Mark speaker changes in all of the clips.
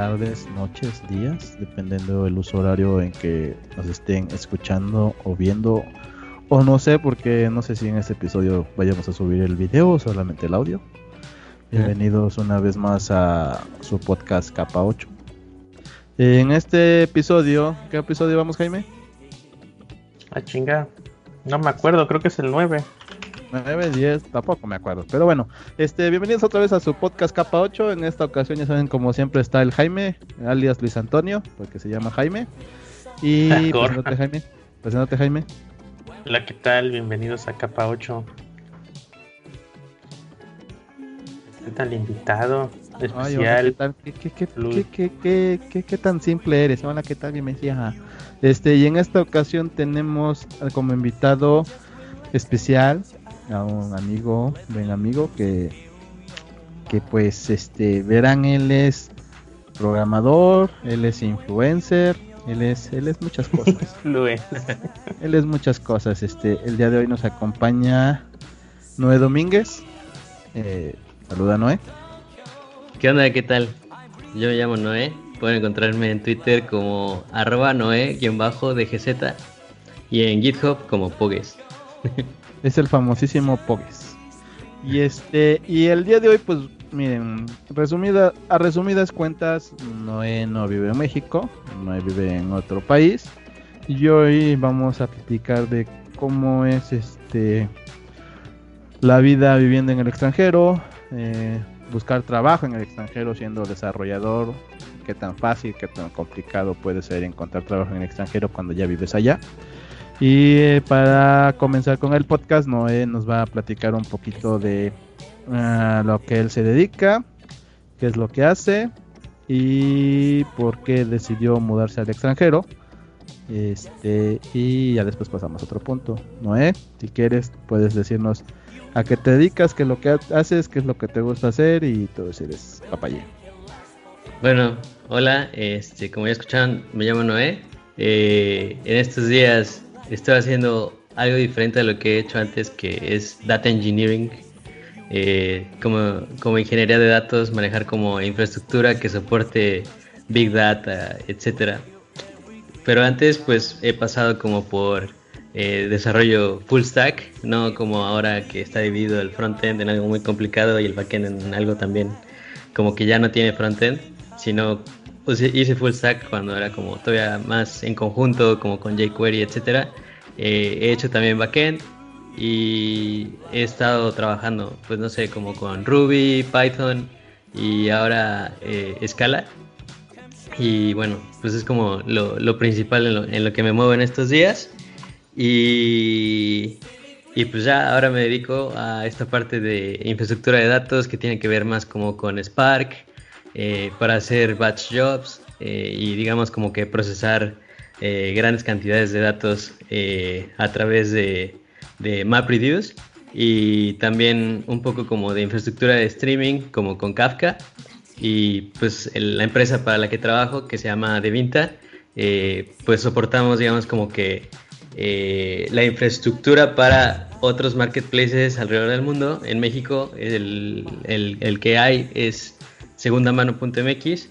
Speaker 1: tardes, noches, días, dependiendo del uso horario en que nos estén escuchando o viendo. O no sé, porque no sé si en este episodio vayamos a subir el video o solamente el audio. Bienvenidos una vez más a su podcast Capa 8. En este episodio, ¿qué episodio vamos, Jaime?
Speaker 2: A chinga. No me acuerdo, creo que es el 9.
Speaker 1: 9, 10, tampoco me acuerdo. Pero bueno, este, bienvenidos otra vez a su podcast Capa 8. En esta ocasión ya saben, como siempre, está el Jaime, alias Luis Antonio, porque se llama Jaime. Y preséntate, Jaime. Preséntate, Jaime.
Speaker 2: Hola, ¿qué tal? Bienvenidos a Capa 8. ¿Qué tal invitado? Especial.
Speaker 1: ¿qué, qué, qué, qué, qué, tan simple eres? Hola, ¿qué tal? Bienvenida. Este, y en esta ocasión tenemos como invitado especial a un amigo, buen amigo, que, que pues este, verán, él es programador, él es influencer, él es, él es muchas cosas. él es muchas cosas. Este, el día de hoy nos acompaña Noé Domínguez. Eh, saluda Noé.
Speaker 3: ¿Qué onda? ¿Qué tal? Yo me llamo Noé. Pueden encontrarme en Twitter como arroba Noé-DGZ y en GitHub como Pogues.
Speaker 1: Es el famosísimo Pogues. Y este, y el día de hoy, pues, miren, resumida, a resumidas cuentas, Noé no vive en México, Noé vive en otro país. Y hoy vamos a platicar de cómo es este la vida viviendo en el extranjero, eh, buscar trabajo en el extranjero siendo desarrollador, qué tan fácil, qué tan complicado puede ser encontrar trabajo en el extranjero cuando ya vives allá. Y eh, para comenzar con el podcast, Noé nos va a platicar un poquito de ah, lo que él se dedica, qué es lo que hace y por qué decidió mudarse al extranjero. Este, y ya después pasamos a otro punto. Noé, si quieres, puedes decirnos a qué te dedicas, qué es lo que haces, qué es lo que te gusta hacer y todo si eres papayé.
Speaker 3: Bueno, hola, este, como ya escucharon, me llamo Noé. Eh, en estos días estoy haciendo algo diferente a lo que he hecho antes, que es data engineering. Eh, como, como ingeniería de datos, manejar como infraestructura que soporte big data, etcétera. Pero antes, pues he pasado como por eh, desarrollo full stack, no como ahora que está dividido el frontend en algo muy complicado y el backend en algo también como que ya no tiene frontend, sino pues, hice full stack cuando era como todavía más en conjunto, como con jQuery, etcétera. Eh, he hecho también backend y he estado trabajando, pues no sé, como con Ruby, Python y ahora eh, Scala. Y bueno, pues es como lo, principal en lo, que me muevo en estos días. Y, y pues ya ahora me dedico a esta parte de infraestructura de datos que tiene que ver más como con Spark, eh, para hacer batch jobs eh, y digamos como que procesar eh, grandes cantidades de datos a través de, MapReduce y también un poco como de infraestructura de streaming como con Kafka. Y pues la empresa para la que trabajo que se llama Devinta pues soportamos digamos como que la infraestructura para otros marketplaces alrededor del mundo. En México el, el, el que hay es segundamano.mx,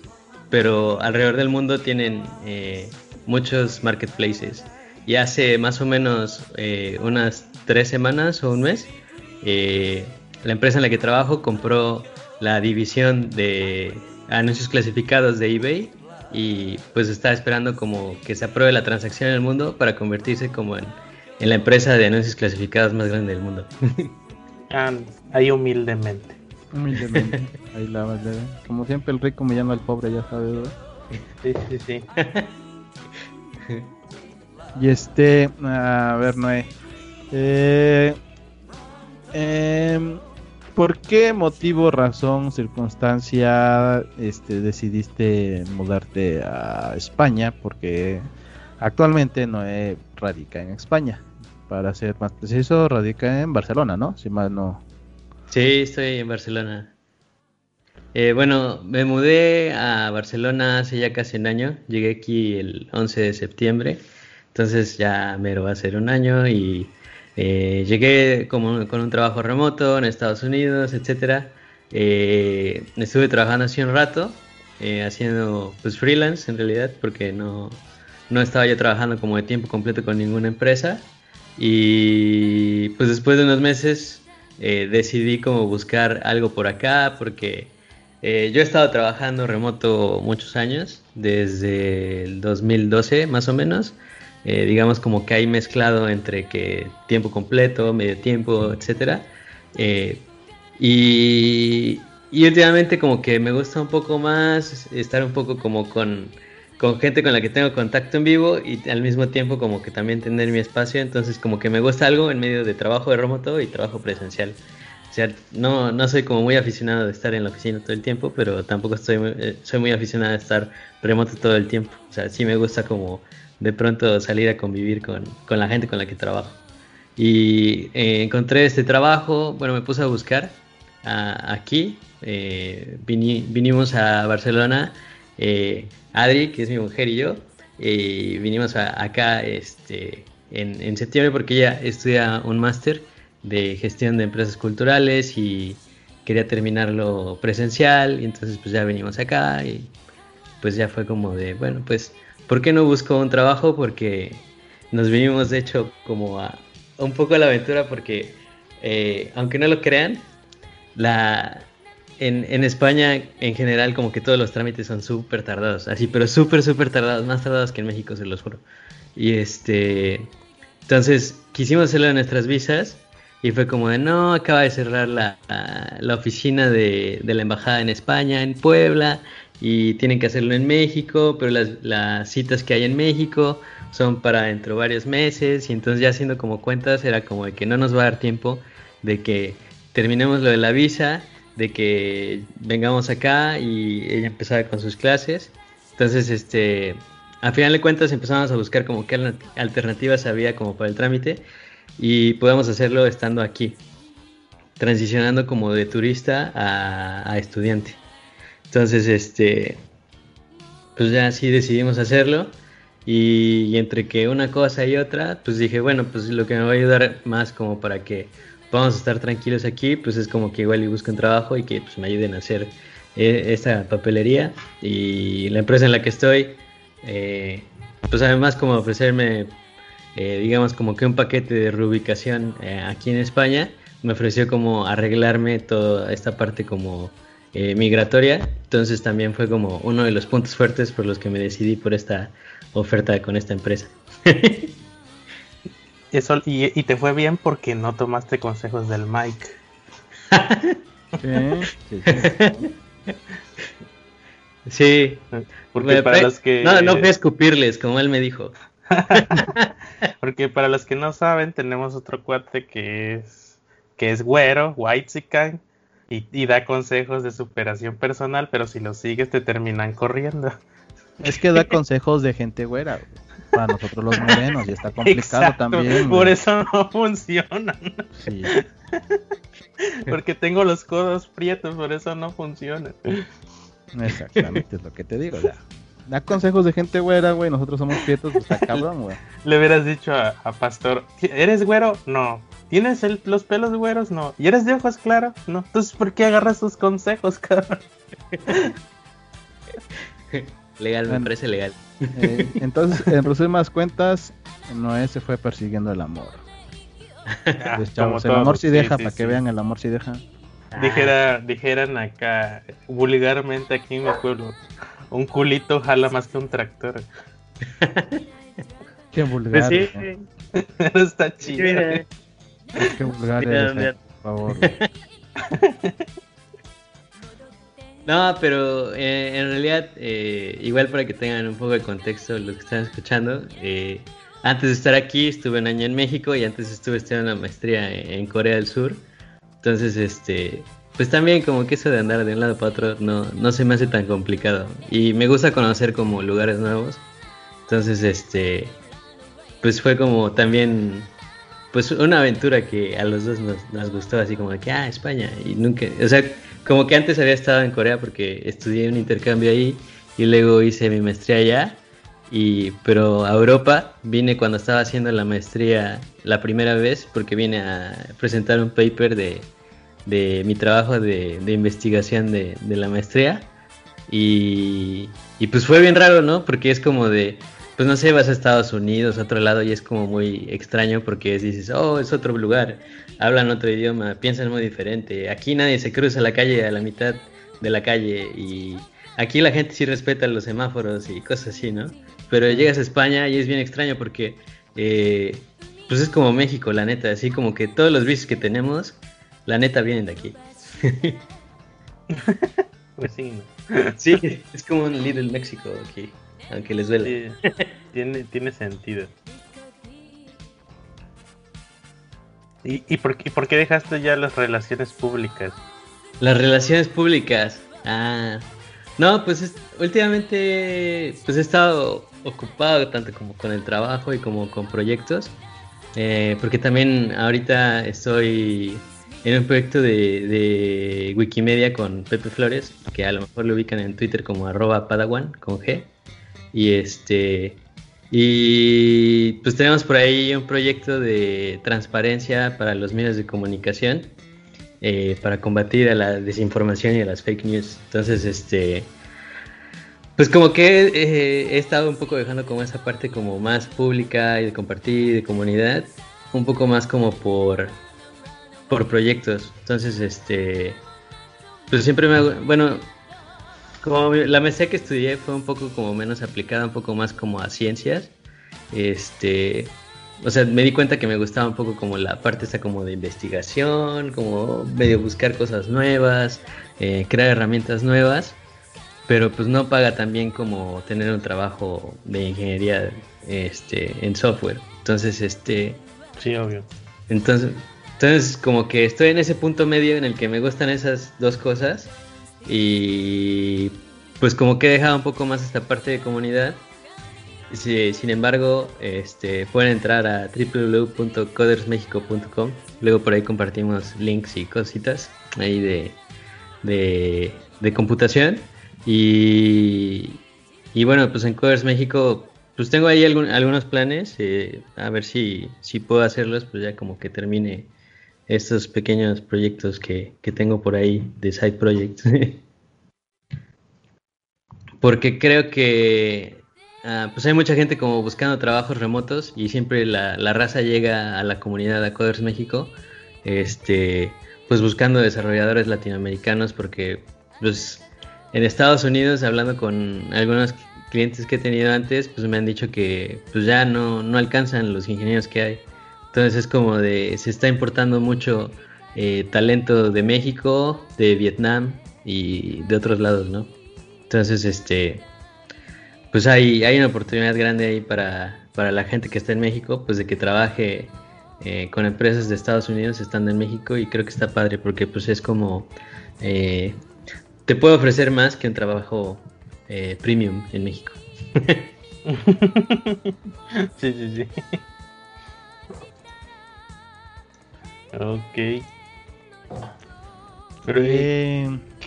Speaker 3: pero alrededor del mundo tienen eh, muchos marketplaces. Y hace más o menos eh, unas tres semanas o un mes, eh, la empresa en la que trabajo compró la división de anuncios clasificados de eBay y pues está esperando como que se apruebe la transacción en el mundo para convertirse como en, la empresa de anuncios clasificados más grande del mundo.
Speaker 2: ah, ahí humildemente.
Speaker 1: Humildemente. Ahí la Como siempre, el rico humillando al pobre, ya sabes, ¿verdad?
Speaker 2: Sí, sí, sí.
Speaker 1: y este, a ver, Noé. Eh, eh, ¿Por qué motivo, razón, circunstancia este, decidiste mudarte a España? Porque actualmente Noé radica en España. Para ser más preciso, radica en Barcelona, ¿no? Si mal no,
Speaker 3: Sí, estoy en Barcelona. Eh, bueno, me mudé a Barcelona hace ya casi un año. Llegué aquí el 11 de septiembre. Entonces ya me va a ser un año y eh, llegué como, con un trabajo remoto en Estados Unidos, etcétera. eh, estuve trabajando así un rato, eh, haciendo pues freelance en realidad, porque no, no estaba yo trabajando como de tiempo completo con ninguna empresa. Y pues después de unos meses eh, decidí como buscar algo por acá, porque eh, yo he estado trabajando remoto muchos años, desde el 2012 más o menos. Eh, digamos como que hay mezclado entre que tiempo completo, medio tiempo, etcétera. y, y últimamente como que me gusta un poco más estar un poco como con con gente con la que tengo contacto en vivo y al mismo tiempo como que también tener mi espacio, entonces como que me gusta algo en medio de trabajo de remoto y trabajo presencial. O sea, no, no soy como muy aficionado de estar en la oficina todo el tiempo, pero tampoco estoy eh, soy muy aficionado a estar remoto todo el tiempo. O sea, sí me gusta como de pronto salir a convivir con, con la gente con la que trabajo. Y eh, encontré este trabajo, bueno, me puse a buscar aquí, eh, vinimos a Barcelona eh, Adri, que es mi mujer y yo, vinimos acá este, en, septiembre porque ella estudia un máster de gestión de empresas culturales y quería terminarlo presencial y entonces pues ya venimos acá y pues ya fue como de, bueno, pues, ¿por qué no busco un trabajo? Porque nos vinimos de hecho como a un poco a la aventura porque, eh, aunque no lo crean, la, en, España, en general, como que todos los trámites son súper tardados, así, pero súper, súper tardados, más tardados que en México, se los juro. Y este, entonces quisimos hacerlo en nuestras visas y fue como de, no, acaba de cerrar la, la, oficina de, de, la embajada en España, en Puebla, y tienen que hacerlo en México, pero las, las citas que hay en México son para dentro de varios meses, y entonces ya haciendo como cuentas era como de que no nos va a dar tiempo de que terminemos lo de la visa de que vengamos acá y ella empezaba con sus clases. Entonces, este, a final de cuentas empezamos a buscar como qué alternativas había como para el trámite y podemos hacerlo estando aquí, transicionando como de turista a, estudiante. Entonces, este, pues ya así decidimos hacerlo. Y, y, entre que una cosa y otra, pues dije, bueno, pues lo que me va a ayudar más como para que vamos a estar tranquilos aquí, pues es como que igual y busco trabajo y que pues, me ayuden a hacer eh, esta papelería. Y la empresa en la que estoy, eh, pues además como ofrecerme, eh, digamos como que un paquete de reubicación aquí en España, me ofreció como arreglarme toda esta parte como migratoria. Entonces también fue como uno de los puntos fuertes por los que me decidí por esta oferta con esta empresa.
Speaker 2: Eso, y, te fue bien porque no tomaste consejos del Mike.
Speaker 3: sí,
Speaker 2: Porque para los que.
Speaker 3: No, no fui a escupirles, como él me dijo.
Speaker 2: porque para los que no saben, tenemos otro cuate que es que es güero, white y, y da consejos de superación personal, pero si lo sigues te terminan corriendo.
Speaker 1: Es que da consejos de gente güera para nosotros los morenos y está complicado también.
Speaker 2: Por eso no funcionan. Sí. Porque tengo los codos prietos, por eso no funcionan.
Speaker 1: Exactamente, es lo que te digo. da consejos de gente güera, güey. Nosotros somos prietos, pues está cabrón, güey.
Speaker 2: Le hubieras dicho a, Pastor: ¿Eres güero? No. ¿Tienes los pelos güeros? No. ¿Y eres de ojos claros? No. Entonces, ¿por qué agarras sus consejos, cabrón?
Speaker 3: Legal, me parece legal.
Speaker 1: Eh, entonces, en resumas cuentas, Noé se fue persiguiendo el amor. Ah, el amor sí deja, para que vean, el amor sí deja.
Speaker 2: Dijera, dijeran acá, vulgarmente aquí en mi pueblo, un culito jala más que un tractor.
Speaker 1: Qué vulgar. Pues
Speaker 2: sí, Pero está chido.
Speaker 1: Qué vulgar eres, por favor.
Speaker 3: No, pero eh, en realidad, eh, igual para que tengan un poco de contexto los que están escuchando, eh, antes de estar aquí estuve un año en México y antes estuve estudiando una maestría en, Corea del Sur. Entonces, este, pues también como que eso de andar de un lado para otro no, no se me hace tan complicado. Y me gusta conocer como lugares nuevos. Entonces, este, pues fue como también pues una aventura que a los dos nos, nos, gustó, así como que, ah, España, y nunca, o sea, como que antes había estado en Corea porque estudié un intercambio ahí y luego hice mi maestría allá, y, pero a Europa vine cuando estaba haciendo la maestría la primera vez porque vine a presentar un paper de, de mi trabajo de, investigación de, la maestría. Y, y, pues fue bien raro, ¿no? Porque es como de, pues no sé, vas a Estados Unidos, a otro lado, y es como muy extraño porque dices, oh, es otro lugar, hablan otro idioma, piensan muy diferente. Aquí nadie se cruza la calle a la mitad de la calle y aquí la gente sí respeta los semáforos y cosas así, ¿no? Pero llegas a España y es bien extraño porque eh, pues es como México, la neta, así como que todos los vicios que tenemos, la neta vienen de aquí.
Speaker 2: pues sí,
Speaker 3: Sí, es como un Little México aquí, aunque les duele.
Speaker 2: tiene, tiene sentido. ¿Y, y, por, ¿Y por qué dejaste ya las relaciones públicas?
Speaker 3: Las relaciones públicas. Ah. No, pues últimamente pues he estado ocupado tanto como con el trabajo y como con proyectos. Eh, porque también ahorita estoy en un proyecto de, de, Wikimedia con Pepe Flores, que a lo mejor lo ubican en Twitter como arroba padawan con G. Y este y pues tenemos por ahí un proyecto de transparencia para los medios de comunicación eh, para combatir a la desinformación y a las fake news. Entonces, este, pues como que eh, he estado un poco dejando como esa parte como más pública y de compartir, de comunidad, un poco más como por, por proyectos. Entonces, este, pues siempre me hago, bueno, como la maestría que estudié fue un poco como menos aplicada, un poco más como a ciencias. Este, o sea, me di cuenta que me gustaba un poco como la parte esta como de investigación, como medio buscar cosas nuevas, eh, crear herramientas nuevas, pero pues no paga tan bien como tener un trabajo de ingeniería este, en software. Entonces, este...
Speaker 2: Sí, obvio.
Speaker 3: Entonces, entonces, como que estoy en ese punto medio en el que me gustan esas dos cosas y pues como que he dejado un poco más esta parte de comunidad sin embargo, este, pueden entrar a www.codersmexico.com. Luego por ahí compartimos links y cositas ahí de, de, computación. Y, y, bueno, pues en Coders México, pues tengo ahí algunos planes. Eh, a ver si, si puedo hacerlos, pues ya como que termine estos pequeños proyectos que, que tengo por ahí de side projects. Porque creo que Ah, pues hay mucha gente como buscando trabajos remotos y siempre la, raza llega a la comunidad de Coders México, este, pues buscando desarrolladores latinoamericanos porque pues en Estados Unidos hablando con algunos clientes que he tenido antes, pues me han dicho que pues ya no, no alcanzan los ingenieros que hay. Entonces es como de, se está importando mucho eh, talento de México, de Vietnam y de otros lados, ¿no? Entonces, este, pues hay, hay una oportunidad grande ahí para, para la gente que está en México, pues de que trabaje eh, con empresas de Estados Unidos estando en México y creo que está padre porque pues es como eh, te puedo ofrecer más que un trabajo eh, premium en México.
Speaker 2: sí, sí, sí. Ok. Pero,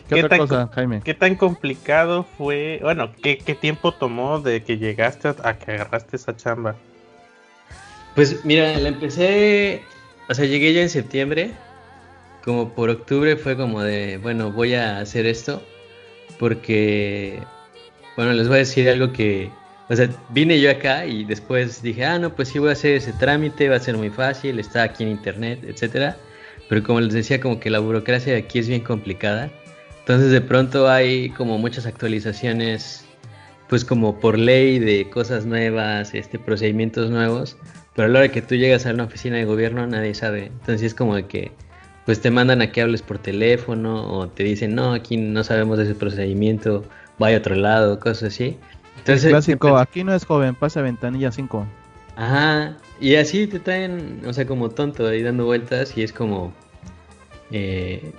Speaker 2: ¿Qué, tan, cosa, Jaime? ¿Qué tan complicado fue? Bueno, ¿qué, tiempo tomó de que llegaste a, que agarraste esa chamba?
Speaker 3: Pues mira, la empecé, o sea, llegué ya en septiembre, como por octubre fue como de, bueno, voy a hacer esto, porque, bueno, les voy a decir algo que, o sea, vine yo acá y después dije, ah, no, pues sí voy a hacer ese trámite, va a ser muy fácil, está aquí en internet, etcétera. Pero como les decía, como que la burocracia de aquí es bien complicada. Entonces de pronto hay como muchas actualizaciones, pues como por ley de cosas nuevas, este, procedimientos nuevos, pero a la hora que tú llegas a una oficina de gobierno nadie sabe. Entonces es como que pues te mandan a que hables por teléfono o te dicen, no, aquí no sabemos de ese procedimiento, vaya a otro lado, cosas así.
Speaker 1: Entonces, clásico, aquí no es joven, pasa ventanilla 5.
Speaker 3: Ajá, y así te traen, o sea, como tonto ahí dando vueltas y es como, eh,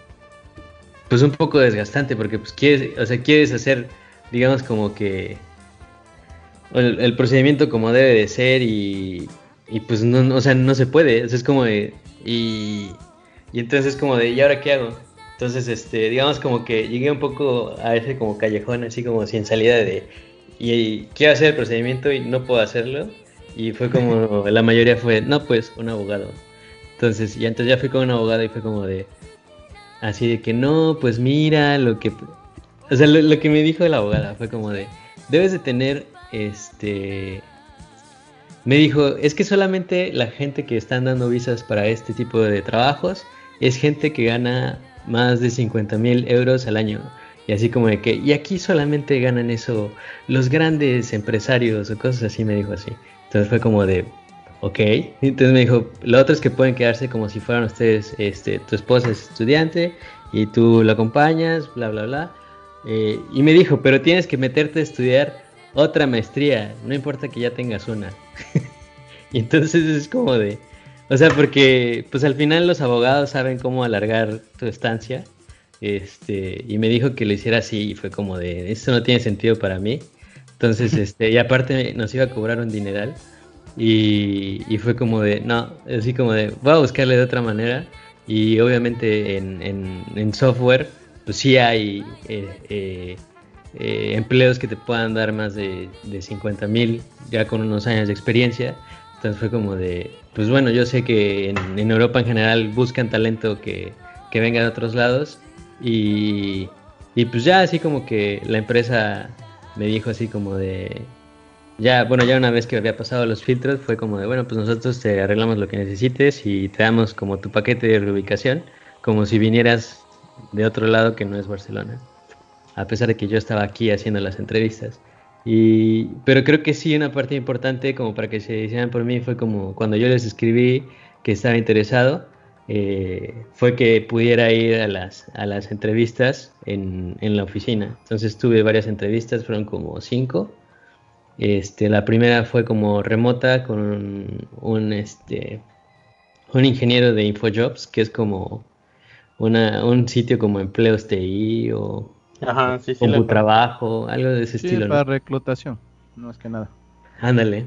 Speaker 3: pues un poco desgastante porque pues quieres, o sea, quieres hacer, digamos como que el, procedimiento como debe de ser y, y pues no, o sea, no se puede, es como de, y, y entonces es como de, ¿y ahora qué hago? Entonces, este, digamos como que llegué un poco a ese como callejón, así como sin salida de, y, quiero hacer el procedimiento y no puedo hacerlo. Y fue como, la mayoría fue, no, pues, un abogado. Entonces, y entonces ya fui con un abogado y fue como de, así de que no, pues mira, lo que... O sea, lo, que me dijo la abogada fue como de, debes de tener, este... Me dijo, es que solamente la gente que están dando visas para este tipo de trabajos es gente que gana más de 50 mil euros al año. Y así como de que, y aquí solamente ganan eso los grandes empresarios o cosas así, me dijo así. Entonces fue como de, ok. Entonces me dijo, lo otro es que pueden quedarse como si fueran ustedes, este, tu esposa es estudiante y tú lo acompañas, bla, bla, bla. Eh, y me dijo, pero tienes que meterte a estudiar otra maestría, no importa que ya tengas una. y entonces es como de, o sea, porque pues al final los abogados saben cómo alargar tu estancia. Este, y me dijo que lo hiciera así y fue como de, esto no tiene sentido para mí. Entonces, este, y aparte nos iba a cobrar un dineral. Y, fue como de, no, así como de, voy a buscarle de otra manera. Y obviamente en, software, pues sí hay eh, eh, eh, empleos que te puedan dar más de, de 50 mil ya con unos años de experiencia. Entonces fue como de, pues bueno, yo sé que en, Europa en general buscan talento que, venga de otros lados. Y, y pues ya así como que la empresa me dijo así como de, ya, bueno, ya una vez que había pasado los filtros, fue como de, bueno, pues nosotros te arreglamos lo que necesites y te damos como tu paquete de reubicación, como si vinieras de otro lado que no es Barcelona. A pesar de que yo estaba aquí haciendo las entrevistas. Y, pero creo que sí, una parte importante como para que se hicieran por mí fue como cuando yo les escribí que estaba interesado, eh, fue que pudiera ir a las, a las entrevistas en, en la oficina. Entonces tuve varias entrevistas, fueron como cinco este, la primera fue como remota con un, este, un ingeniero de InfoJobs, que es como una, un sitio como empleos TI o
Speaker 2: Ajá, sí,
Speaker 3: trabajo, algo de ese estilo.
Speaker 1: Para reclutación, no es que nada.
Speaker 3: Ándale.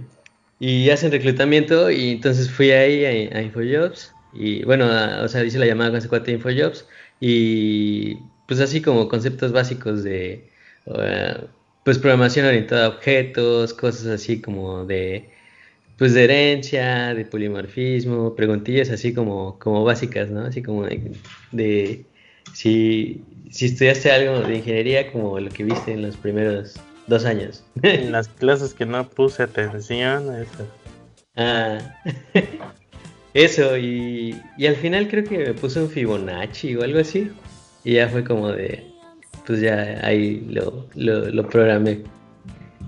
Speaker 3: Y hacen reclutamiento y entonces fui ahí a, InfoJobs y bueno, o sea, hice la llamada con ese cuate de InfoJobs y pues así como conceptos básicos de uh, pues programación orientada a objetos, cosas así como de pues de herencia, de polimorfismo, preguntillas así como, como básicas, ¿no? Así como de, si, si estudiaste algo de ingeniería como lo que viste en los primeros dos años.
Speaker 2: En las clases que no puse atención, eso.
Speaker 3: Ah, eso, y, y al final creo que me puse un Fibonacci o algo así. Y ya fue como de, pues ya ahí lo, lo, programé.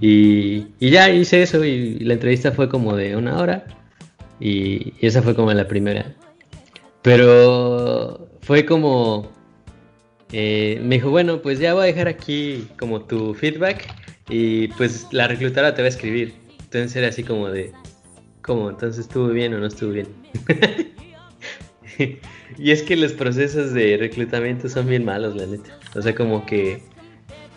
Speaker 3: Y, ya hice eso y la entrevista fue como de una hora y, esa fue como la primera. Pero fue como, eh, me dijo, bueno, pues ya voy a dejar aquí como tu feedback y pues la reclutadora te va a escribir. Entonces era así como de, ¿cómo? Entonces estuvo bien o no estuvo bien. y es que los procesos de reclutamiento son bien malos, la neta. O sea, como que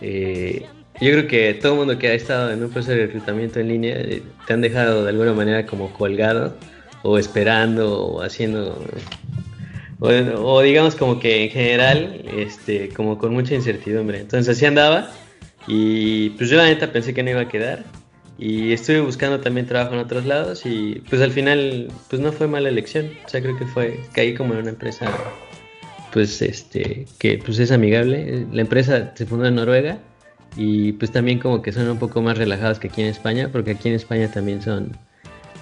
Speaker 3: eh, yo creo que todo el mundo que ha estado en un proceso de reclutamiento en línea eh, te han dejado de alguna manera como colgado o esperando o haciendo o, digamos como que en general este como con mucha incertidumbre entonces así andaba y pues yo la neta pensé que no iba a quedar y estuve buscando también trabajo en otros lados y pues al final pues no fue mala elección. O sea, creo que fue, caí como en una empresa pues este que pues es amigable. La empresa se fundó en Noruega y pues también como que son un poco más relajados que aquí en España, porque aquí en España también son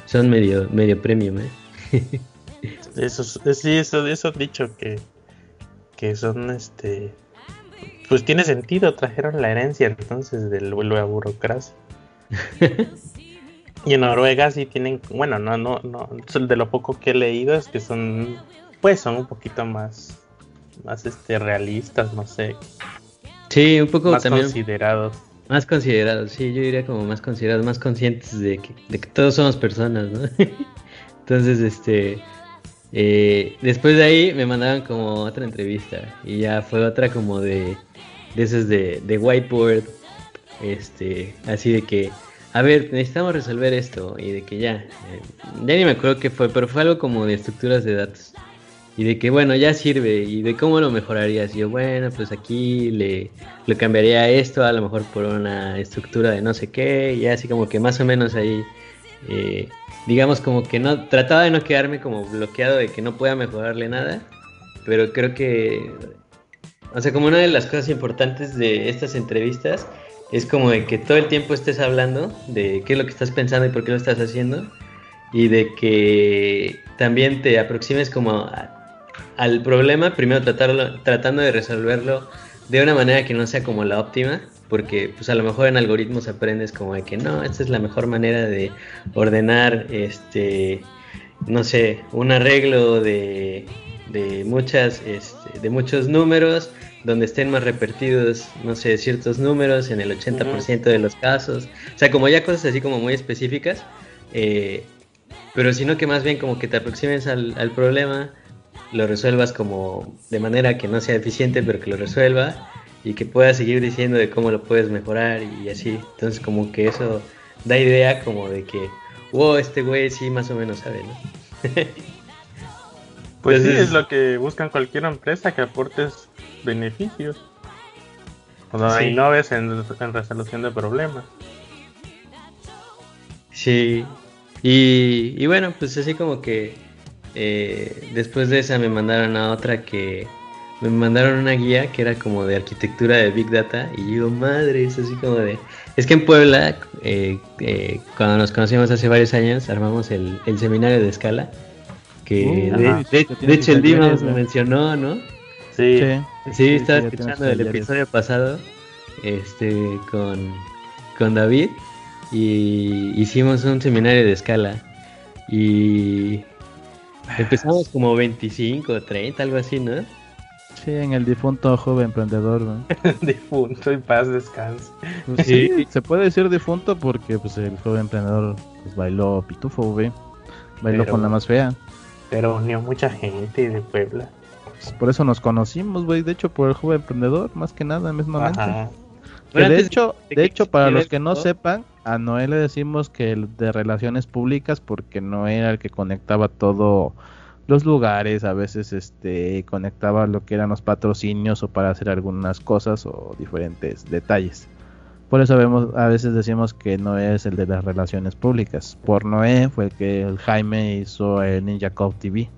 Speaker 3: son medio medio premium, ¿eh?
Speaker 2: eso sí, eso eso dicho que que son este pues tiene sentido, trajeron la herencia entonces del vuelo a burocracia. Y en Noruega sí tienen, bueno, no, no, no, de lo poco que he leído es que son, pues son un poquito más, más este, realistas, no sé.
Speaker 3: Sí, un poco
Speaker 2: más considerados.
Speaker 3: Más considerados, sí, yo diría como más considerados, más conscientes de que, de que todos somos personas, ¿no? Entonces, este, eh, después de ahí me mandaban como otra entrevista y ya fue otra como de, de esos de, de whiteboard este, así de que, a ver, necesitamos resolver esto y de que ya, eh, ya ni me acuerdo qué fue, pero fue algo como de estructuras de datos. Y de que bueno, ya sirve y de cómo lo mejorarías. Yo, bueno, pues aquí le, le cambiaría esto a lo mejor por una estructura de no sé qué. Y así como que más o menos ahí, eh, digamos como que no, trataba de no quedarme como bloqueado de que no pueda mejorarle nada pero creo que, o sea, como una de las cosas importantes de estas entrevistas es como de que todo el tiempo estés hablando de qué es lo que estás pensando y por qué lo estás haciendo y de que también te aproximes como al problema, primero tratarlo, tratando de resolverlo de una manera que no sea como la óptima, porque pues a lo mejor en algoritmos aprendes como de que no, esta es la mejor manera de ordenar este no sé, un arreglo de, de muchas este, de muchos números donde estén más repetidos, no sé, ciertos números en el 80% de los casos. O sea, como ya cosas así como muy específicas, eh, pero sino que más bien como que te aproximes al, al, problema, lo resuelvas como de manera que no sea eficiente, pero que lo resuelva y que puedas seguir diciendo de cómo lo puedes mejorar y así. Entonces como que eso da idea como de que, wow, este güey sí más o menos sabe, ¿no?
Speaker 2: pues sí, es lo que buscan cualquier empresa, que aportes beneficios. Cuando sí. innoves en, en resolución de problemas.
Speaker 3: Sí, y, y, bueno, pues así como que eh, después de esa me mandaron a otra que me mandaron una guía que era como de arquitectura de Big Data y yo, madre, es así como de... Es que en Puebla, eh, eh, cuando nos conocimos hace varios años, armamos el, el seminario de escala, que uh, de, ajá, de, de, de hecho el Dima nos mencionó, ¿no?
Speaker 2: Sí,
Speaker 3: sí, sí estaba escuchando el episodio pasado este, con, con David y hicimos un seminario de escala y empezamos como 25, 30, algo así, ¿no?
Speaker 1: Sí, en el difunto joven emprendedor, ¿no?
Speaker 2: difunto y paz descanse.
Speaker 1: Pues sí, sí, se puede decir difunto porque pues el joven emprendedor pues, bailó pitufo, güey. Bailó pero, con la más fea.
Speaker 2: Pero unió mucha gente de Puebla.
Speaker 1: Pues por eso nos conocimos, güey. De hecho, por el joven emprendedor, más que nada, mismamente. Ajá. Que de hecho, de hecho, para los que no sepan, a Noé le decimos que el de relaciones públicas porque no era el que conectaba todo los lugares, a veces este conectaba lo que eran los patrocinios o para hacer algunas cosas o diferentes detalles. Por eso vemos, a veces decimos que Noé es el de las relaciones públicas. Por Noé fue el que el Jaime hizo el Ninja Code TV.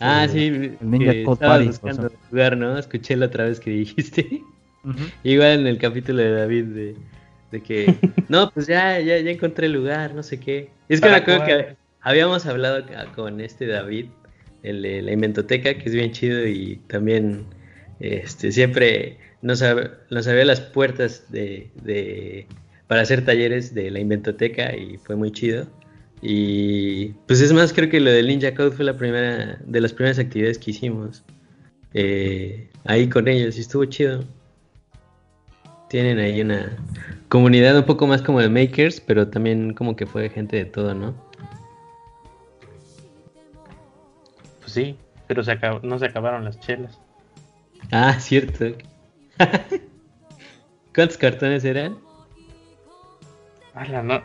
Speaker 3: Ah, el, sí, el Ninja Code Party. Lugar, ¿no? Escuché la otra vez que dijiste. Uh -huh. Igual en el capítulo de David de, de que no, pues ya, ya, ya encontré el lugar, no sé qué. Es que me acuerdo que habíamos hablado con este David, el de la Inventoteca, que es bien chido y también este, siempre nos, nos abrió las puertas de, de, para hacer talleres de la Inventoteca y fue muy chido. Y pues es más, creo que lo del Ninja Code fue la primera de las primeras actividades que hicimos eh, ahí con ellos y estuvo chido. Tienen ahí una comunidad un poco más como de makers, pero también como que fue gente de todo, ¿no?
Speaker 2: Pues sí, pero se acabó, no se acabaron las chelas.
Speaker 3: Ah, cierto. ¿Cuántos cartones eran?
Speaker 2: Ala, no.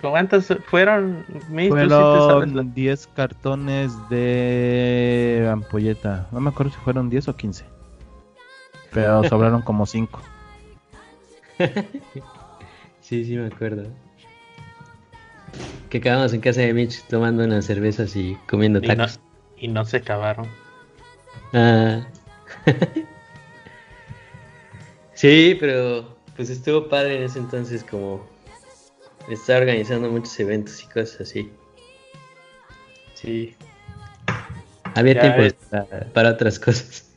Speaker 2: ¿Cuántos fueron?
Speaker 1: Fueron 10 cartones de ampolleta. No me acuerdo si fueron 10 o 15. Pero sobraron como 5.
Speaker 3: sí, sí me acuerdo. Que acabamos en casa de Mitch tomando unas cervezas y comiendo tacos.
Speaker 2: Y no, y no se acabaron.
Speaker 3: Ah. sí, pero pues estuvo padre en ese entonces como estar organizando muchos eventos y cosas así. Sí. Había ya tiempo es... para, para, otras cosas.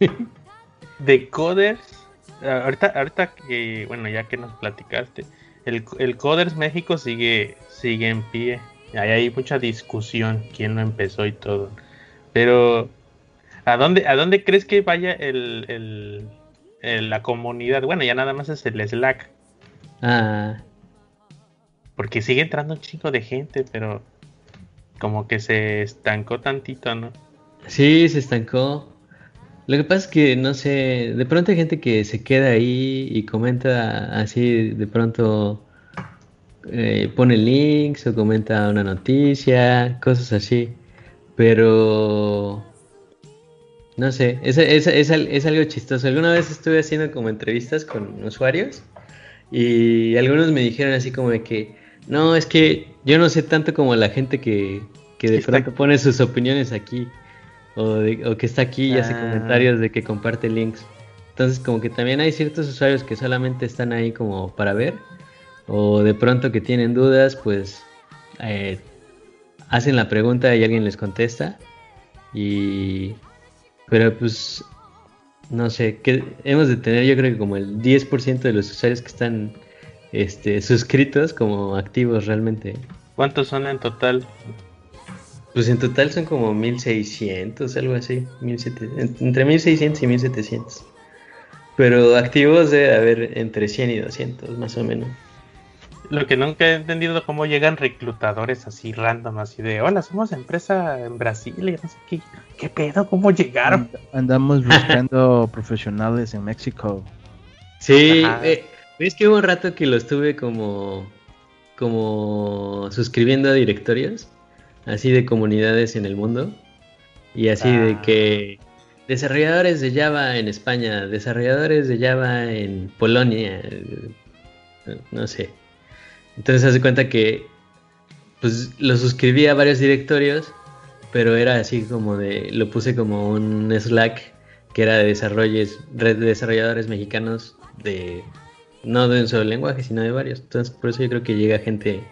Speaker 2: de coders, ahorita, ahorita que, bueno, ya que nos platicaste, el, el Coders México sigue, sigue en pie. Ahí hay mucha discusión, quién lo empezó y todo. Pero, ¿a dónde, a dónde crees que vaya el, el, el, la comunidad? Bueno, ya nada más es el Slack.
Speaker 3: Ah.
Speaker 2: Porque sigue entrando un chico de gente, pero como que se estancó tantito, ¿no?
Speaker 3: Sí, se estancó. Lo que pasa es que, no sé, de pronto hay gente que se queda ahí y comenta así, de pronto eh, pone links o comenta una noticia, cosas así. Pero, no sé, es, es, es, es algo chistoso. Alguna vez estuve haciendo como entrevistas con usuarios y algunos me dijeron así como de que, no, es que yo no sé tanto como la gente que, que de pronto pone sus opiniones aquí. o, que está aquí y hace ah. comentarios de que comparte links. Entonces como que también hay ciertos usuarios que solamente están ahí como para ver o de pronto que tienen dudas pues eh, hacen la pregunta y alguien les contesta y pero pues no sé, que hemos de tener yo creo que como el 10% de los usuarios que están este, suscritos como activos realmente.
Speaker 2: ¿Cuántos son en total?
Speaker 3: Pues en total son como 1600, algo así, 1700, entre 1600 y 1700. Pero activos debe haber entre 100 y 200, más o menos.
Speaker 2: Lo que nunca he entendido es cómo llegan reclutadores así random, así de, hola, somos empresa en Brasil y no sé qué. ¿Qué pedo? ¿Cómo llegaron?
Speaker 1: Andamos buscando profesionales en México.
Speaker 3: Sí, eh, es que hubo un rato que lo estuve como, como suscribiendo a directorios, así de comunidades en el mundo, y así de ah. que desarrolladores de Java en España, desarrolladores de Java en Polonia, no sé. Entonces hace cuenta que pues lo suscribí a varios directorios, pero era así como de, lo puse como un Slack que era de desarrollos, red de desarrolladores mexicanos de no de un solo lenguaje, sino de varios. Entonces por eso yo creo que llega gente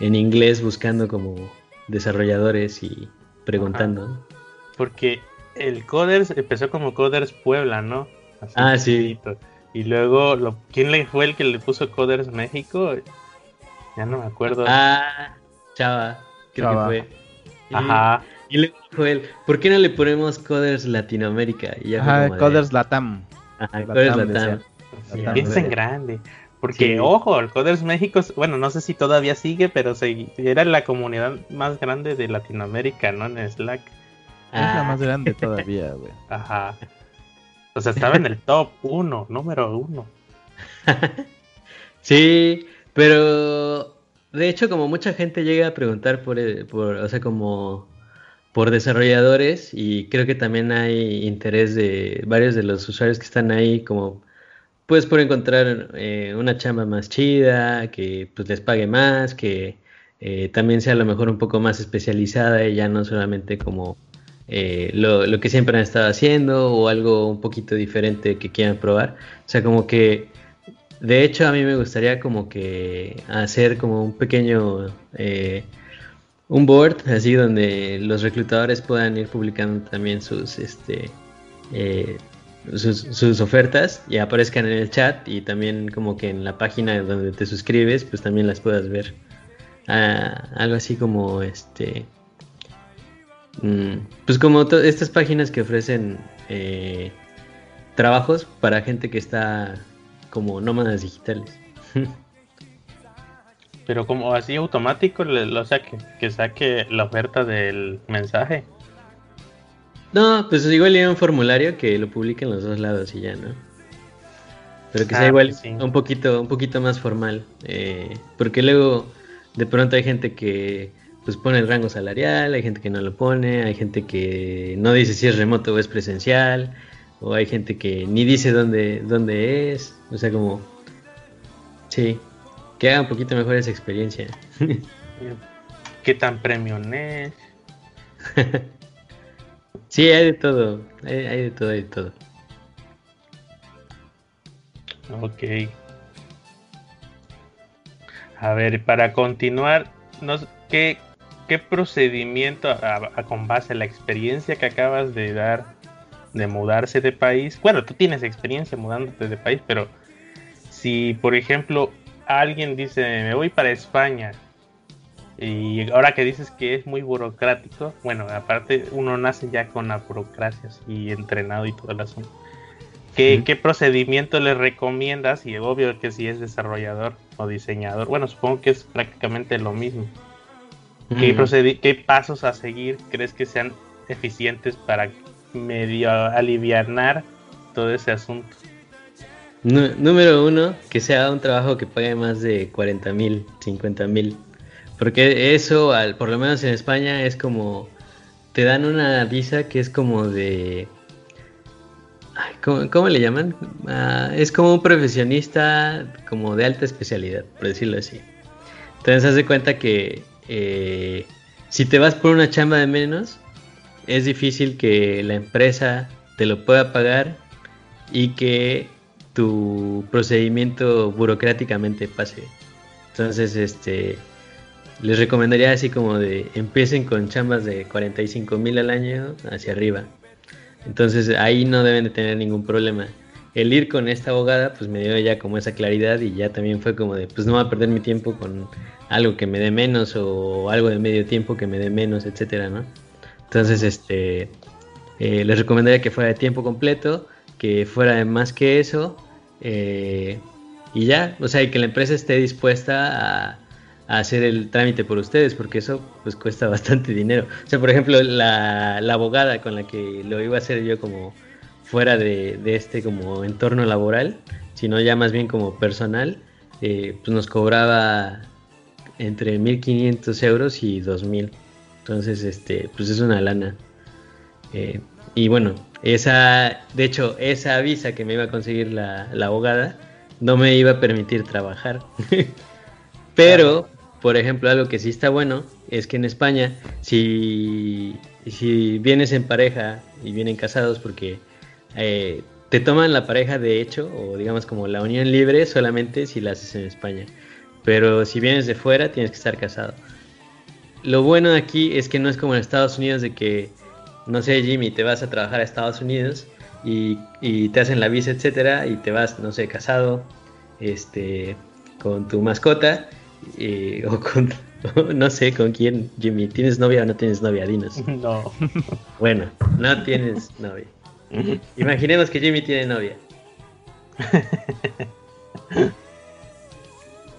Speaker 3: en inglés buscando como desarrolladores y preguntando.
Speaker 2: Porque el Coders empezó como Coders Puebla, ¿no?
Speaker 3: ah, sí.
Speaker 2: Y luego, lo, ¿quién le fue el que le puso Coders México? Ya no me acuerdo.
Speaker 3: Ah, Chava, creo que fue.
Speaker 2: Ajá.
Speaker 3: Y luego dijo él, ¿por qué no le ponemos Coders Latinoamérica? Y
Speaker 1: ya Ajá, Coders Latam.
Speaker 3: Ajá, Coders Latam.
Speaker 2: Piensa en grande. Porque, ojo, el Coders México, bueno, no sé si todavía sigue, pero se, era la comunidad más grande de Latinoamérica, ¿no? En Slack.
Speaker 1: Es la más grande todavía, güey.
Speaker 2: Ajá. O sea, estaba en el top uno, número uno.
Speaker 3: sí, pero de hecho, como mucha gente llega a preguntar por, por, o sea, como por desarrolladores y creo que también hay interés de varios de los usuarios que están ahí como pues por encontrar eh, una chamba más chida, que pues les pague más, que eh, también sea a lo mejor un poco más especializada y ya no solamente como eh, lo, lo, que siempre han estado haciendo o algo un poquito diferente que quieran probar. O sea, como que, de hecho, a mí me gustaría como que hacer como un pequeño, un board, así donde los reclutadores puedan ir publicando también sus, este, sus, ofertas y aparezcan en el chat y también como que en la página donde te suscribes, pues también las puedas ver. Ah, algo así como este Mm, pues como estas páginas que ofrecen eh, trabajos para gente que está como nómadas digitales.
Speaker 2: Pero como así automático, lo saque, que saque la oferta del mensaje.
Speaker 3: No, pues igual hay un formulario que lo publique en los dos lados y ya, ¿no? Pero que sea ah, igual pues un poquito, un poquito más formal. Eh, porque luego de pronto hay gente que pues pone el rango salarial, hay gente que no lo pone, hay gente que no dice si es remoto o es presencial, o hay gente que ni dice dónde, dónde es, o sea, como, sí, que haga un poquito mejor esa experiencia.
Speaker 2: ¿Qué tan premium es?
Speaker 3: sí, hay de todo, hay, de todo, hay de todo.
Speaker 2: Ok. A ver, para continuar, ¿qué, ¿qué procedimiento con base a la experiencia que acabas de dar de mudarse de país? Bueno, tú tienes experiencia mudándote de país, pero si por ejemplo alguien dice me voy para España y ahora que dices que es muy burocrático, bueno, aparte uno nace ya con la burocracia y entrenado y todo el asunto. ¿Qué, ¿Qué, procedimiento le recomiendas? Y obvio que si es desarrollador o diseñador, bueno, supongo que es prácticamente lo mismo. ¿Qué, pasos a seguir crees que sean eficientes para medio aliviar todo ese asunto?
Speaker 3: número uno, que sea un trabajo que pague más de 40 mil, 50 mil. Porque eso, al, por lo menos en España, es como. Te dan una visa que es como de. ¿cómo, le llaman? Ah, es como un profesionista como de alta especialidad, por decirlo así. Entonces, haz de cuenta que eh, si te vas por una chamba de menos, es difícil que la empresa te lo pueda pagar y que tu procedimiento burocráticamente pase. Entonces, este, les recomendaría así como de empiecen con chambas de 45 mil al año hacia arriba. Entonces ahí no deben de tener ningún problema. El ir con esta abogada pues me dio ya como esa claridad y ya también fue como de pues no voy a perder mi tiempo con algo que me dé menos o algo de medio tiempo que me dé menos, etcétera, ¿no? Entonces este eh, les recomendaría que fuera de tiempo completo, que fuera de más que eso eh, y ya, o sea, y que la empresa esté dispuesta a hacer el trámite por ustedes, porque eso pues cuesta bastante dinero. O sea, por ejemplo, la, abogada con la que lo iba a hacer yo como fuera de, este como entorno laboral, sino ya más bien como personal, eh, pues nos cobraba entre 1.500 euros y 2.000. Entonces, este, pues es una lana. Eh, y bueno, esa, de hecho, esa visa que me iba a conseguir la, la abogada no me iba a permitir trabajar. Pero por ejemplo, algo que sí está bueno es que en España, si, si vienes en pareja y vienen casados, porque eh, te toman la pareja de hecho, o digamos como la unión libre, solamente si la haces en España. Pero si vienes de fuera, tienes que estar casado. Lo bueno de aquí es que no es como en Estados Unidos de que, no sé, Jimmy, te vas a trabajar a Estados Unidos y, y te hacen la visa, etcétera, y te vas, no sé, casado, este, con tu mascota o con, no sé con quién, Jimmy. ¿Tienes novia o no tienes novia? Dinos.
Speaker 2: No.
Speaker 3: Bueno, no tienes novia. Imaginemos que Jimmy tiene novia.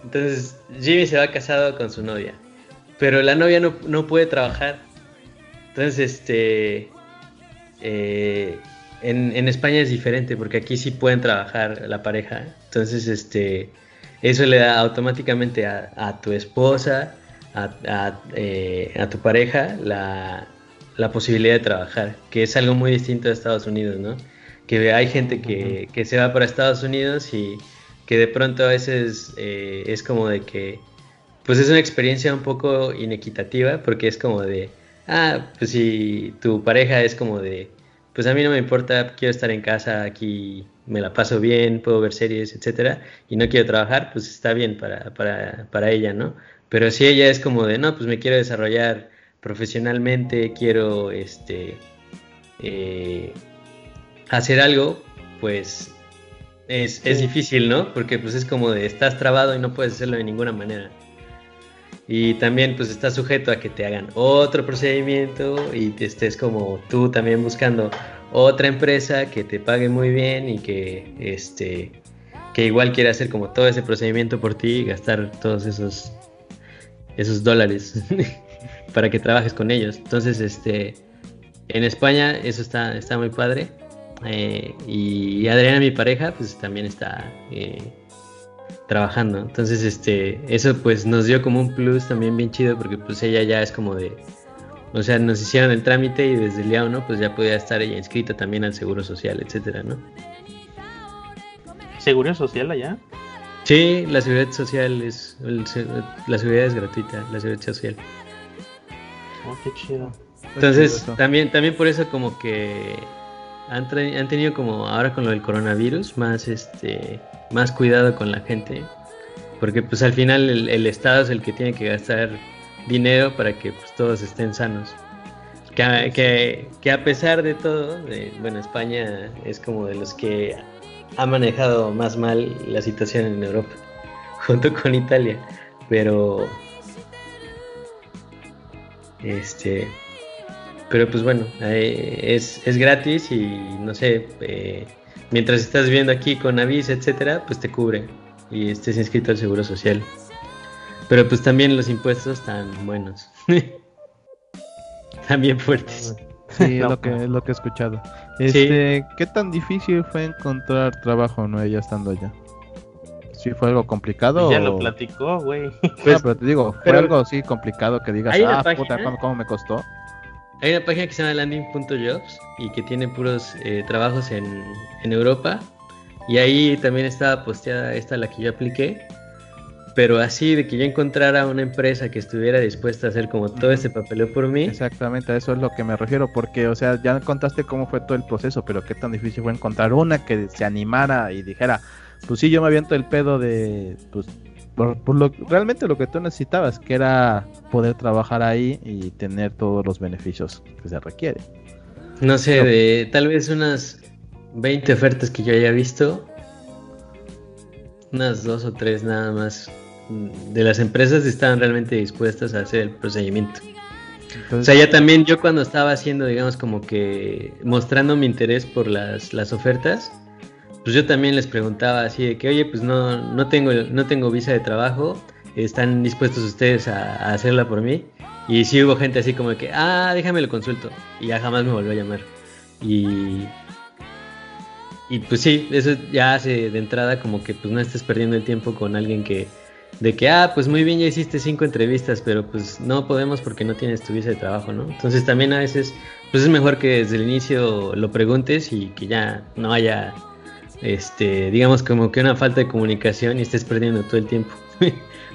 Speaker 3: Entonces, Jimmy se va casado con su novia. Pero la novia no, puede trabajar. Entonces, este. Eh, en, en, España es diferente porque aquí sí pueden trabajar la pareja. Entonces, este eso le da automáticamente a, tu esposa, eh, a, tu pareja, la, posibilidad de trabajar, que es algo muy distinto a Estados Unidos, ¿no? Que hay gente que, se va para Estados Unidos y que de pronto a veces eh, es como de que, pues es una experiencia un poco inequitativa, porque es como de, ah, pues si tu pareja es como de, pues a mí no me importa, quiero estar en casa aquí me la paso bien, puedo ver series, etcétera, y no quiero trabajar, pues está bien para, para, para ella, ¿no? Pero si ella es como de, no, pues me quiero desarrollar profesionalmente, quiero este eh, hacer algo, pues es, es, difícil, ¿no? Porque pues es como de estás trabado y no puedes hacerlo de ninguna manera. Y también pues estás sujeto a que te hagan otro procedimiento y estés como tú también buscando otra empresa que te pague muy bien y que este que igual quiere hacer como todo ese procedimiento por ti y gastar todos esos esos dólares para que trabajes con ellos. Entonces, este en España eso está está muy padre. Eh, y Adriana, mi pareja, pues también está eh, trabajando. Entonces, este, eso pues nos dio como un plus también bien chido porque pues ella ya es como de, o sea, nos hicieron el trámite y desde el día uno pues ya podía estar ella inscrita también al Seguro Social, etcétera, ¿no?
Speaker 2: ¿Seguro Social allá?
Speaker 3: Sí, la seguridad social es, la seguridad es gratuita, la seguridad social.
Speaker 2: Oh, qué chido.
Speaker 3: Entonces, también, también por eso como que han, han tenido como ahora con lo del coronavirus más este más cuidado con la gente porque pues al final el, el Estado es el que tiene que gastar dinero para que pues, todos estén sanos. Que, a pesar de todo, bueno, España es como de los que ha manejado más mal la situación en Europa, junto con Italia, pero este pero pues bueno es, es gratis y no sé eh, mientras estás viendo aquí con avis etcétera pues te cubre y estés inscrito al seguro social pero pues también los impuestos están buenos. también fuertes.
Speaker 1: Sí, es lo que es lo que he escuchado. Este, ¿qué tan difícil fue encontrar trabajo no ella estando allá? ¿Sí fue algo complicado?
Speaker 2: Ya lo platicó, güey.
Speaker 1: Pues, pero te digo, fue algo así complicado que digas, ah, puta, ¿cómo, me costó?
Speaker 3: Hay una página que se llama landing.jobs y que tiene puros eh, trabajos en, en Europa. Y ahí también estaba posteada esta la que yo apliqué pero así de que yo encontrara una empresa que estuviera dispuesta a hacer como todo este papeleo por mí.
Speaker 1: Exactamente, a eso es lo que me refiero, porque, o sea, ya contaste cómo fue todo el proceso, pero qué tan difícil fue encontrar una que se animara y dijera, pues sí, yo me aviento el pedo de, pues, por, lo, realmente lo que tú necesitabas, que era poder trabajar ahí y tener todos los beneficios que se requiere.
Speaker 3: No sé, de tal vez unas 20 ofertas que yo haya visto, unas dos o tres nada más de las empresas estaban realmente dispuestas a hacer el procedimiento. o sea, ya también yo cuando estaba haciendo, digamos, como que mostrando mi interés por las, las ofertas, pues yo también les preguntaba así de que, oye, pues no, no, tengo, no tengo visa de trabajo, ¿están dispuestos ustedes a, hacerla por mí? Y sí hubo gente así como de que, ah, déjame lo consulto. Y ya jamás me volvió a llamar. Y, y pues sí, eso ya hace de entrada como que pues no estés perdiendo el tiempo con alguien que, de que, ah, pues muy bien, ya hiciste cinco entrevistas, pero pues no podemos porque no tienes tu visa de trabajo, ¿no? Entonces también a veces, pues es mejor que desde el inicio lo preguntes y que ya no haya este, digamos como que una falta de comunicación y estés perdiendo todo el tiempo.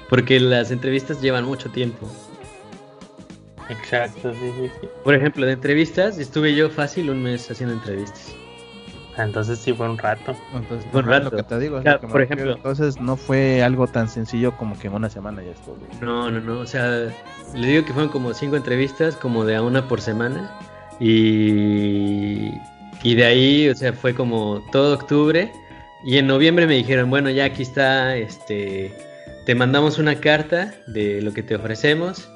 Speaker 3: Porque las entrevistas llevan mucho tiempo.
Speaker 2: Exacto, sí, sí, sí.
Speaker 3: Por ejemplo, de entrevistas, estuve yo fácil un mes haciendo entrevistas.
Speaker 2: Entonces sí fue un rato.
Speaker 1: Entonces, fue un rato. Lo que te digo, por ejemplo. Entonces no fue algo tan sencillo como que en una semana ya estuvo.
Speaker 3: No, no, no. O sea, le digo que fueron como cinco entrevistas, como de a una por semana. Y y de ahí, o sea, fue como todo octubre. Y en noviembre me dijeron, bueno, ya aquí está, este, te mandamos una carta de lo que te ofrecemos.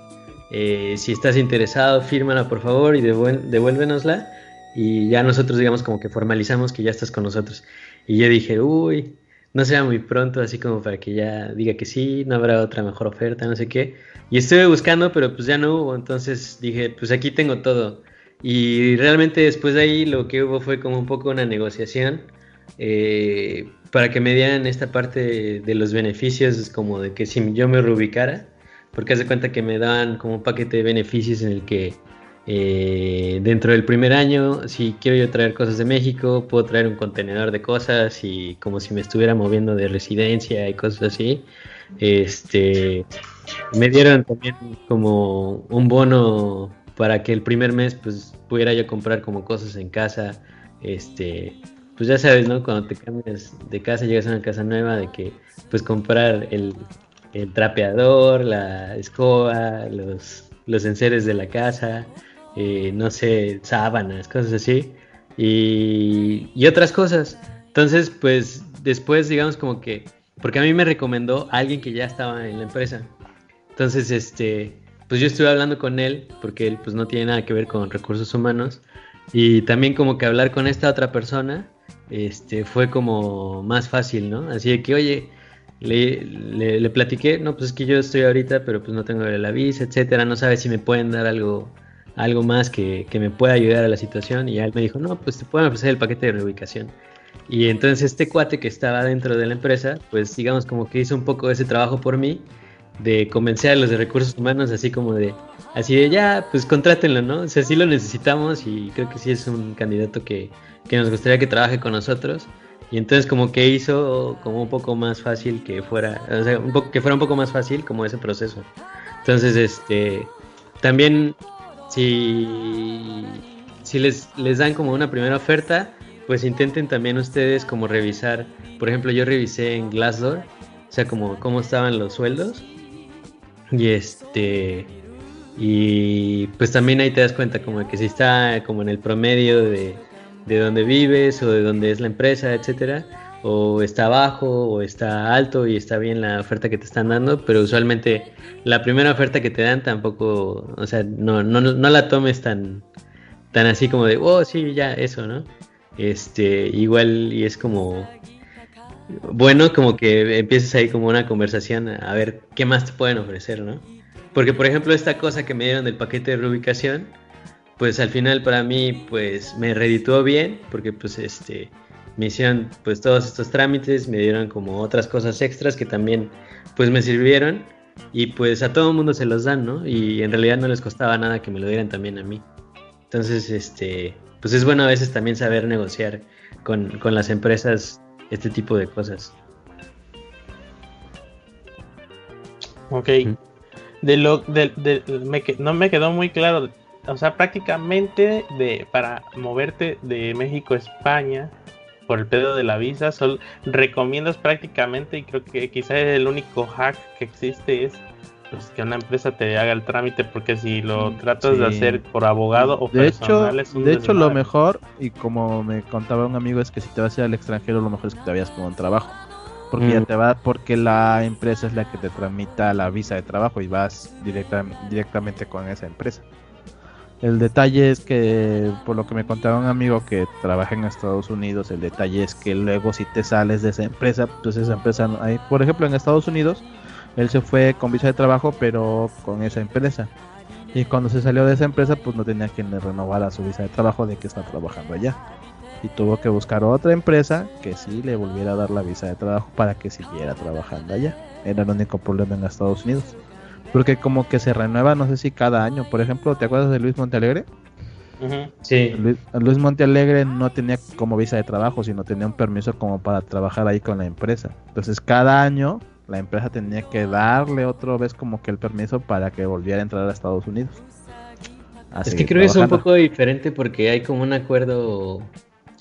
Speaker 3: Eh, si estás interesado, fírmala por favor y devuélvenosla. Y ya nosotros, digamos, como que formalizamos que ya estás con nosotros. Y yo dije, uy, no sea muy pronto, así como para que ya diga que sí, no habrá otra mejor oferta, no sé qué. Y estuve buscando, pero pues ya no hubo. Entonces dije, pues aquí tengo todo. Y realmente después de ahí lo que hubo fue como un poco una negociación eh, para que me dieran esta parte de, los beneficios, como de que si yo me reubicara, porque hace cuenta que me daban como un paquete de beneficios en el que eh, dentro del primer año, si quiero yo traer cosas de México, puedo traer un contenedor de cosas y como si me estuviera moviendo de residencia y cosas así. Este, me dieron también como un bono para que el primer mes pues pudiera yo comprar como cosas en casa, este, pues ya sabes, ¿no? Cuando te cambias de casa, llegas a una casa nueva, de que pues comprar el, trapeador, la escoba, los, los enseres de la casa, eh, no sé, sábanas, cosas así, y, y otras cosas. Entonces, pues después, digamos como que, porque a mí me recomendó alguien que ya estaba en la empresa. Entonces, este, pues yo estuve hablando con él, porque él pues no tiene nada que ver con recursos humanos, y también como que hablar con esta otra persona, este, fue como más fácil, ¿no? Así de que, oye, le, le, platiqué, no, pues es que yo estoy ahorita, pero pues no tengo la visa, etcétera, no sabe si me pueden dar algo, algo más que, que me pueda ayudar a la situación, y él me dijo, no, pues te pueden ofrecer el paquete de reubicación. Y entonces este cuate que estaba dentro de la empresa, pues digamos como que hizo un poco ese trabajo por mí de convencer a los de recursos humanos, así como de, así de ya, pues contrátenlo, ¿no? O sea, sí lo necesitamos y creo que sí es un candidato que, que nos gustaría que trabaje con nosotros. Y entonces como que hizo como un poco más fácil que fuera, o sea, que fuera un poco más fácil como ese proceso. Entonces, este, también si, si les, les dan como una primera oferta, pues intenten también ustedes como revisar, por ejemplo, yo revisé en Glassdoor, o sea, como cómo estaban los sueldos y este. Y pues también ahí te das cuenta como que si está como en el promedio de, de donde vives o de donde es la empresa, etcétera, o está bajo o está alto y está bien la oferta que te están dando, pero usualmente la primera oferta que te dan tampoco, o sea, no, no, no la tomes tan, tan así como de, oh, sí, ya, eso, ¿no? Este, igual y es como bueno como que empieces ahí como una conversación a ver qué más te pueden ofrecer, ¿no? Porque por ejemplo esta cosa que me dieron del paquete de reubicación, pues al final para mí pues me redituó bien porque pues este me hicieron pues todos estos trámites, me dieron como otras cosas extras que también pues me sirvieron y pues a todo el mundo se los dan, ¿no? Y en realidad no les costaba nada que me lo dieran también a mí. Entonces, este, pues es bueno a veces también saber negociar con, con las empresas este tipo de cosas.
Speaker 2: Ok. De lo, de, de, me, no me quedó muy claro. O sea, prácticamente de para moverte de México a España por el pedo de la visa, solo recomiendas prácticamente, y creo que quizás el único hack que existe es pues, que una empresa te haga el trámite, porque si lo tratas de hacer por abogado o
Speaker 1: de personal, hecho, De hecho, lo mejor, y como me contaba un amigo, es que si te vas a ir al extranjero, lo mejor es que te vayas con un trabajo. Porque ya mm. te va, porque la empresa es la que te tramita la visa de trabajo y vas directa, directamente con esa empresa. El detalle es que, por lo que me contaba un amigo que trabaja en Estados Unidos, el detalle es que luego si te sales de esa empresa, pues esa empresa, hay, por ejemplo en Estados Unidos, él se fue con visa de trabajo, pero con esa empresa. Y cuando se salió de esa empresa, pues no tenía quien le renovara su visa de trabajo de que está trabajando allá. Y tuvo que buscar otra empresa que sí le volviera a dar la visa de trabajo para que siguiera trabajando allá. Era el único problema en Estados Unidos. Porque como que se renueva, no sé si cada año. Por ejemplo, ¿te acuerdas de Luis Montealegre?
Speaker 3: Sí.
Speaker 1: Luis, Montealegre no tenía como visa de trabajo, sino tenía un permiso como para trabajar ahí con la empresa. Entonces cada año la empresa tenía que darle otra vez como que el permiso para que volviera a entrar a Estados Unidos.
Speaker 3: es que creo que es un poco diferente porque hay como un acuerdo,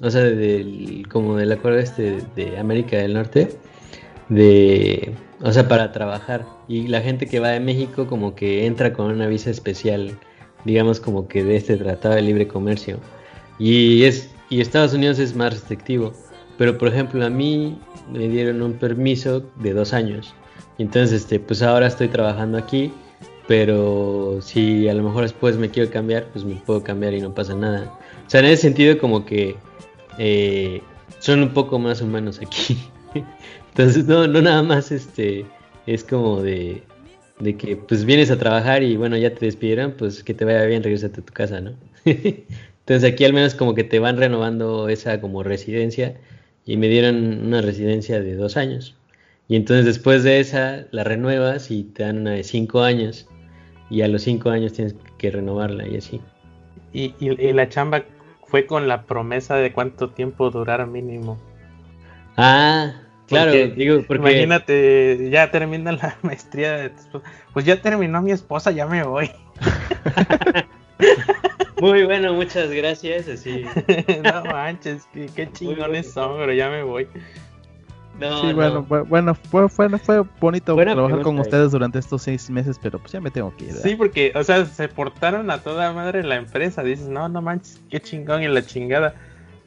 Speaker 3: o sea, del, como del acuerdo este de América del Norte, de o sea, para trabajar. Y la gente que va de México como que entra con una visa especial, digamos como que de este tratado de libre comercio. Y es y Estados Unidos es más restrictivo. Pero por ejemplo, a mí me dieron un permiso de dos años. Entonces, este, pues ahora estoy trabajando aquí. Pero si a lo mejor después me quiero cambiar, pues me puedo cambiar y no pasa nada. O sea, en ese sentido como que eh, son un poco más humanos aquí. Entonces, no, no nada más este, es como de, de que pues vienes a trabajar y bueno, ya te despidieron, pues que te vaya bien, regresate a tu casa, ¿no? Entonces aquí al menos como que te van renovando esa como residencia y me dieron una residencia de dos años. Y entonces después de esa la renuevas y te dan una de cinco años y a los cinco años tienes que renovarla y así.
Speaker 2: Y, y la chamba fue con la promesa de cuánto tiempo durara mínimo.
Speaker 3: Ah, Claro, digo, porque...
Speaker 2: Imagínate, ya termina la maestría de Pues ya terminó mi esposa, ya me voy.
Speaker 3: Muy bueno, muchas gracias. Así.
Speaker 2: no manches, qué, chingones son, pero ya me voy.
Speaker 1: No, sí, bueno, bueno, fue, fue, fue bonito trabajar con ustedes durante estos seis meses, pero pues ya me tengo que ir.
Speaker 2: Sí, porque, o sea, se portaron a toda madre la empresa. Dices, no, no manches, qué chingón y la chingada.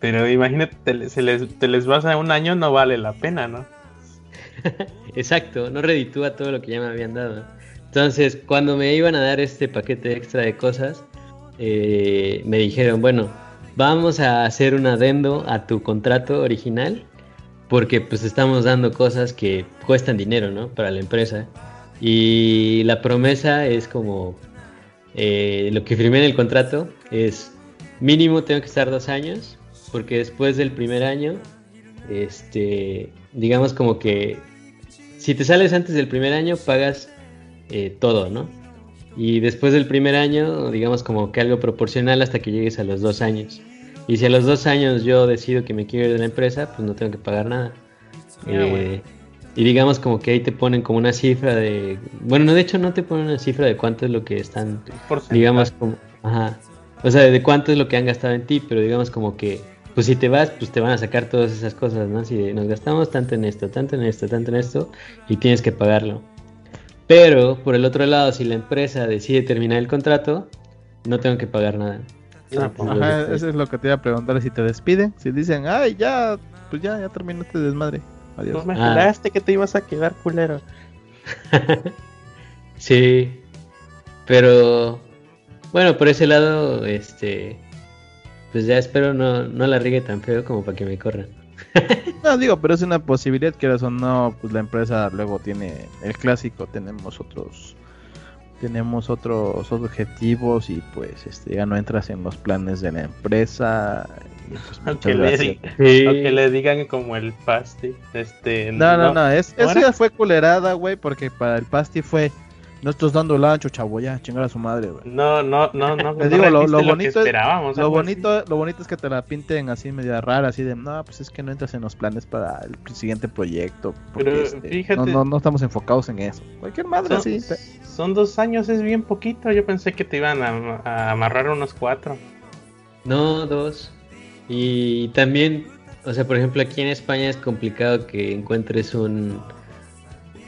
Speaker 2: Pero imagínate, te, se les, te les vas a un año, no vale la pena, ¿no?
Speaker 3: Exacto, no reditúa todo lo que ya me habían dado. Entonces, cuando me iban a dar este paquete extra de cosas, eh, me dijeron, bueno, vamos a hacer un adendo a tu contrato original, porque pues estamos dando cosas que cuestan dinero, ¿no? Para la empresa. Y la promesa es como, eh, lo que firmé en el contrato es, mínimo tengo que estar dos años porque después del primer año, este, digamos como que si te sales antes del primer año pagas eh, todo, ¿no? Y después del primer año, digamos como que algo proporcional hasta que llegues a los dos años. Y si a los dos años yo decido que me quiero ir de la empresa, pues no tengo que pagar nada. Ah, eh, y digamos como que ahí te ponen como una cifra de... Bueno, no, de hecho no te ponen una cifra de cuánto es lo que están... Digamos como... Ajá. O sea, de cuánto es lo que han gastado en ti, pero digamos como que pues si te vas, pues te van a sacar todas esas cosas, ¿no? Si nos gastamos tanto en esto, tanto en esto, tanto en esto, y tienes que pagarlo. Pero, por el otro lado, si la empresa decide terminar el contrato, no tengo que pagar nada.
Speaker 1: Ah, pues, ajá, eso es lo que te iba a preguntar, si te despiden, si dicen, ay, ya, pues ya, ya terminó este desmadre, adiós.
Speaker 2: Pues me ah. que te ibas a quedar culero.
Speaker 3: sí, pero, bueno, por ese lado, este, pues ya espero no, no la riegue tan feo como para que me corran.
Speaker 1: no, digo, pero es una posibilidad, que o no, pues la empresa luego tiene el clásico, tenemos otros tenemos otros objetivos y pues este ya no entras en los planes de la empresa.
Speaker 2: Pues, aunque, le le digan como el pasti este
Speaker 1: no no no, es, eso ya fue culerada güey porque para el pasti fue No estás dando el ancho, chavo, ya, chingar a su madre, güey.
Speaker 2: No, no, no, no.
Speaker 1: Les
Speaker 2: no
Speaker 1: digo, lo, lo bonito, es- lo bonito, lo bonito es que te la pinten así media rara, así de, no, pues es que no entras en los planes para el siguiente proyecto. Porque,
Speaker 2: Pero,
Speaker 1: este,
Speaker 2: fíjate-
Speaker 1: no, no, no estamos enfocados en eso. Cualquier madre
Speaker 2: Son,
Speaker 1: así. te-
Speaker 2: son dos años, es bien poquito. Yo pensé que te iban a, a amarrar unos cuatro.
Speaker 3: No, dos. Y también, o sea, por ejemplo, aquí en España es complicado que encuentres un,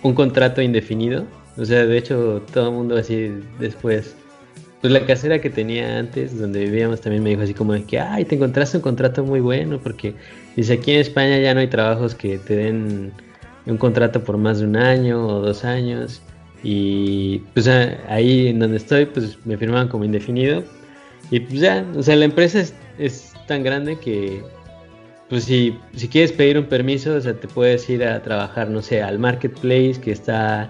Speaker 3: un contrato indefinido. O sea, de hecho, todo el mundo así después. Pues la casera que tenía antes, donde vivíamos, también me dijo así como de que, ay, te encontraste un contrato muy bueno, porque dice, aquí en España ya no hay trabajos que te den un contrato por más de un año o dos años. Y pues a- ahí en donde estoy, pues me firmaban como indefinido. Y pues ya, o sea, la empresa es, es tan grande que, pues si, si quieres pedir un permiso, o sea, te puedes ir a trabajar, no sé, al marketplace que está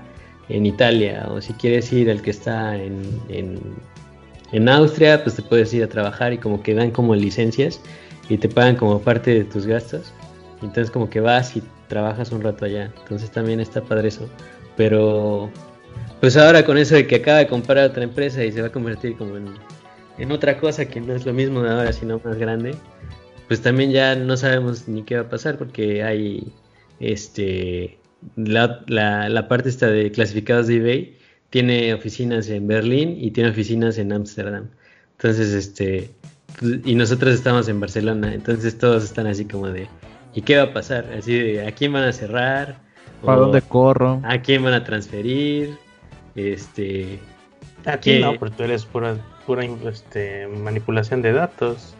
Speaker 3: en Italia, o si quieres ir al que está en, en, en Austria, pues te puedes ir a trabajar y como que dan como licencias y te pagan como parte de tus gastos. Entonces como que vas y trabajas un rato allá. Entonces también está padre eso. Pero pues ahora con eso de que acaba de comprar otra empresa y se va a convertir como en, en otra cosa que no es lo mismo de ahora, sino más grande, pues también ya no sabemos ni qué va a pasar porque hay este la, la, la parte esta de clasificados de eBay tiene oficinas en Berlín y tiene oficinas en Ámsterdam. Entonces, este, y nosotros estamos en Barcelona, entonces todos están así como de, ¿y qué va a pasar? Así de, ¿a quién van a cerrar?
Speaker 1: ¿Para dónde corro?
Speaker 3: ¿A quién van a transferir? Este,
Speaker 2: Aquí
Speaker 3: Que-
Speaker 2: no, porque tú eres pura, pura este, manipulación de datos.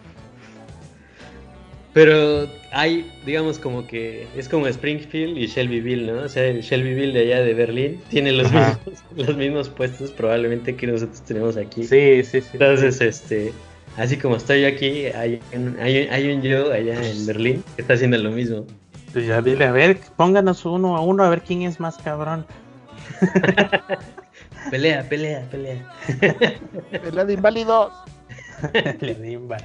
Speaker 3: Pero hay, digamos, como que es como Springfield y Shelbyville, ¿no? O sea, el Shelbyville de allá de Berlín tiene los,
Speaker 2: Ajá.
Speaker 3: mismos, los mismos puestos probablemente que nosotros tenemos aquí.
Speaker 2: Sí, sí, sí.
Speaker 3: Entonces, este, así como estoy yo aquí, hay, un- hay, un- hay un yo allá en Berlín que está haciendo lo mismo.
Speaker 2: Pues ya dile, a ver, pónganos uno a uno a ver quién es más cabrón.
Speaker 3: Pelea, pelea, pelea.
Speaker 1: Pelea de inválidos.
Speaker 2: Le dimba.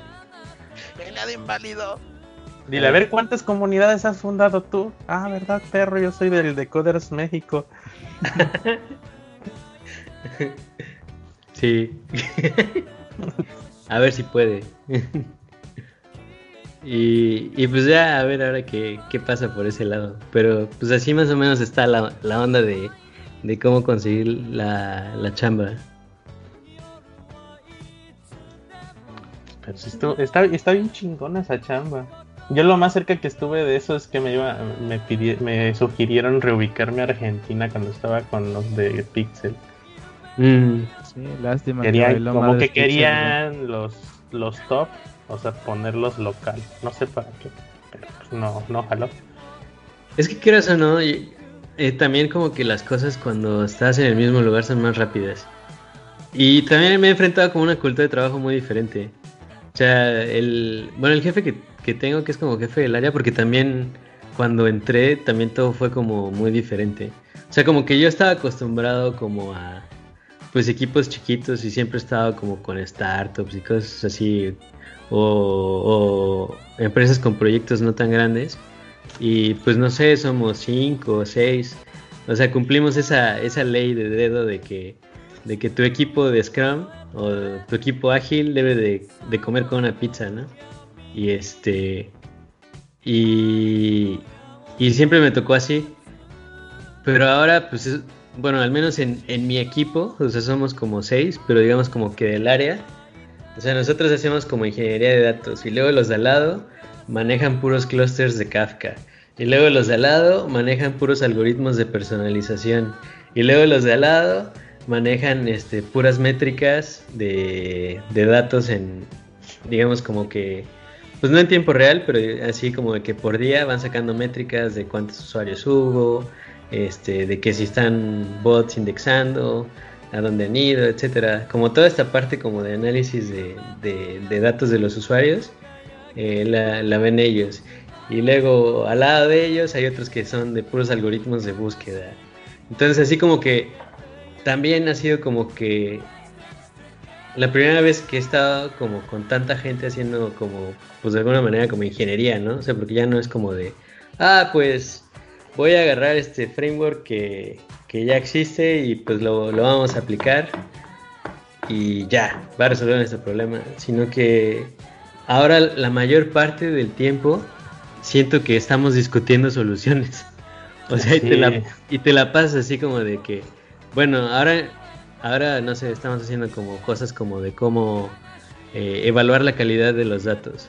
Speaker 1: Pelea de inválidos.
Speaker 2: Dile, a ver cuántas comunidades has fundado tú. Ah, ¿verdad, perro? Yo soy del Decoders México.
Speaker 3: Sí. a ver si puede. y, y pues ya, a ver ahora qué, qué pasa por ese lado. Pero pues así más o menos está la, la onda de, de cómo conseguir la, la chamba.
Speaker 2: Pero sí estu- está, está bien chingona esa chamba. Yo lo más cerca que estuve de eso es que me iba, me pidi- me sugirieron reubicarme a Argentina cuando estaba con los de Pixel.
Speaker 3: Mm,
Speaker 1: Sí, lástima.
Speaker 2: Querían,
Speaker 1: bailó
Speaker 2: como que
Speaker 1: Pixel,
Speaker 2: querían los, los top, o sea, ponerlos local. No sé para qué, pero pues no, no jaló.
Speaker 3: Es que quieras o no, y- eh, también como que las cosas cuando estás en el mismo lugar son más rápidas. Y también me he enfrentado con una cultura de trabajo muy diferente. O sea, el, bueno, el jefe que, que tengo, que es como jefe del área, porque también cuando entré, también todo fue como muy diferente. O sea, como que yo estaba acostumbrado como a, pues, equipos chiquitos y siempre he estado como con startups y cosas así, o, empresas con proyectos no tan grandes. Y pues no sé, somos cinco o seis. O sea, cumplimos esa, esa ley de dedo de que, de que tu equipo de Scrum o tu equipo ágil debe de, de comer con una pizza, ¿no? Y este. Y, y siempre me tocó así. Pero ahora, pues, es- bueno, al menos en, en mi equipo, o sea, somos como seis, pero digamos como que del área. O sea, nosotros hacemos como ingeniería de datos y luego los de al lado manejan puros clusters de Kafka. Y luego los de al lado manejan puros algoritmos de personalización. Y luego los de al lado manejan este, puras métricas de, de datos en, digamos como que, pues no en tiempo real, pero así como de que por día van sacando métricas de cuántos usuarios hubo, este, de que si están bots indexando, a dónde han ido, etcétera. Como toda esta parte como de análisis de, de- datos de los usuarios, eh, la, la ven ellos. Y luego al lado de ellos hay otros que son de puros algoritmos de búsqueda. Entonces así como que también ha sido como que la primera vez que he estado como con tanta gente haciendo como, pues de alguna manera como ingeniería, ¿no? O sea, porque ya no es como de, ah, pues voy a agarrar este framework que, que ya existe y pues lo, lo vamos a aplicar y ya, va a resolver nuestro problema, sino que ahora la mayor parte del tiempo siento que estamos discutiendo soluciones. O sea, y, te la, y te la pasas así como de que, bueno, ahora, ahora no sé, estamos haciendo como cosas como de cómo eh, evaluar la calidad de los datos.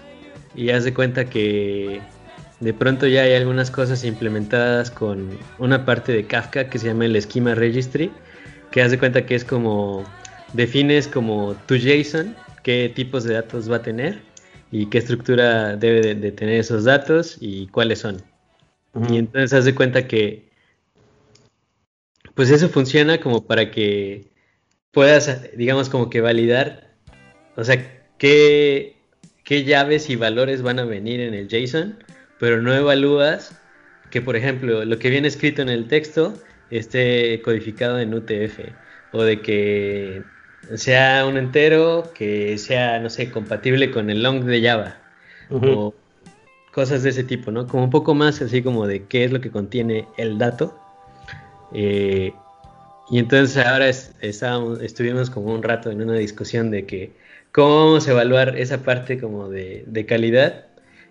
Speaker 3: Y haz de cuenta que de pronto ya hay algunas cosas implementadas con una parte de Kafka que se llama el Schema Registry, que haz de cuenta que es como defines como tu JSON, qué tipos de datos va a tener y qué estructura debe de, tener esos datos y cuáles son. Y entonces haz de cuenta que pues eso funciona como para que puedas, digamos, como que validar, o sea, qué, qué llaves y valores van a venir en el JSON, pero no evalúas que, por ejemplo, lo que viene escrito en el texto esté codificado en UTF, o de que sea un entero que sea, no sé, compatible con el long de Java. O cosas de ese tipo, ¿no? Como un poco más así como de qué es lo que contiene el dato. Eh, y entonces ahora estábamos, estuvimos como un rato en una discusión de que cómo vamos a evaluar esa parte como de, de calidad.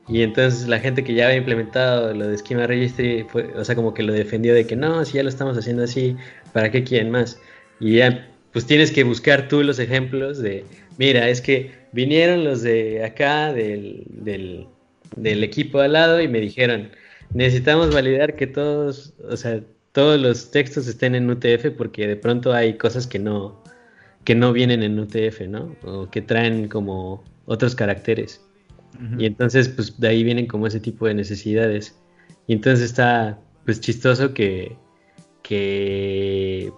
Speaker 3: Y entonces la gente que ya había implementado lo de Schema Registry, fue, o sea, como que lo defendió de que no, si ya lo estamos haciendo así, ¿para qué quieren más? Y ya pues tienes que buscar tú los ejemplos de, mira, es que vinieron los de acá, del, del, del equipo al lado, y me dijeron, necesitamos validar que todos, o sea, todos los textos estén en UTF porque de pronto hay cosas que no, que no vienen en UTF, ¿no? O que traen como otros caracteres. Y entonces, pues de ahí vienen como ese tipo de necesidades. Y entonces está, pues chistoso que, que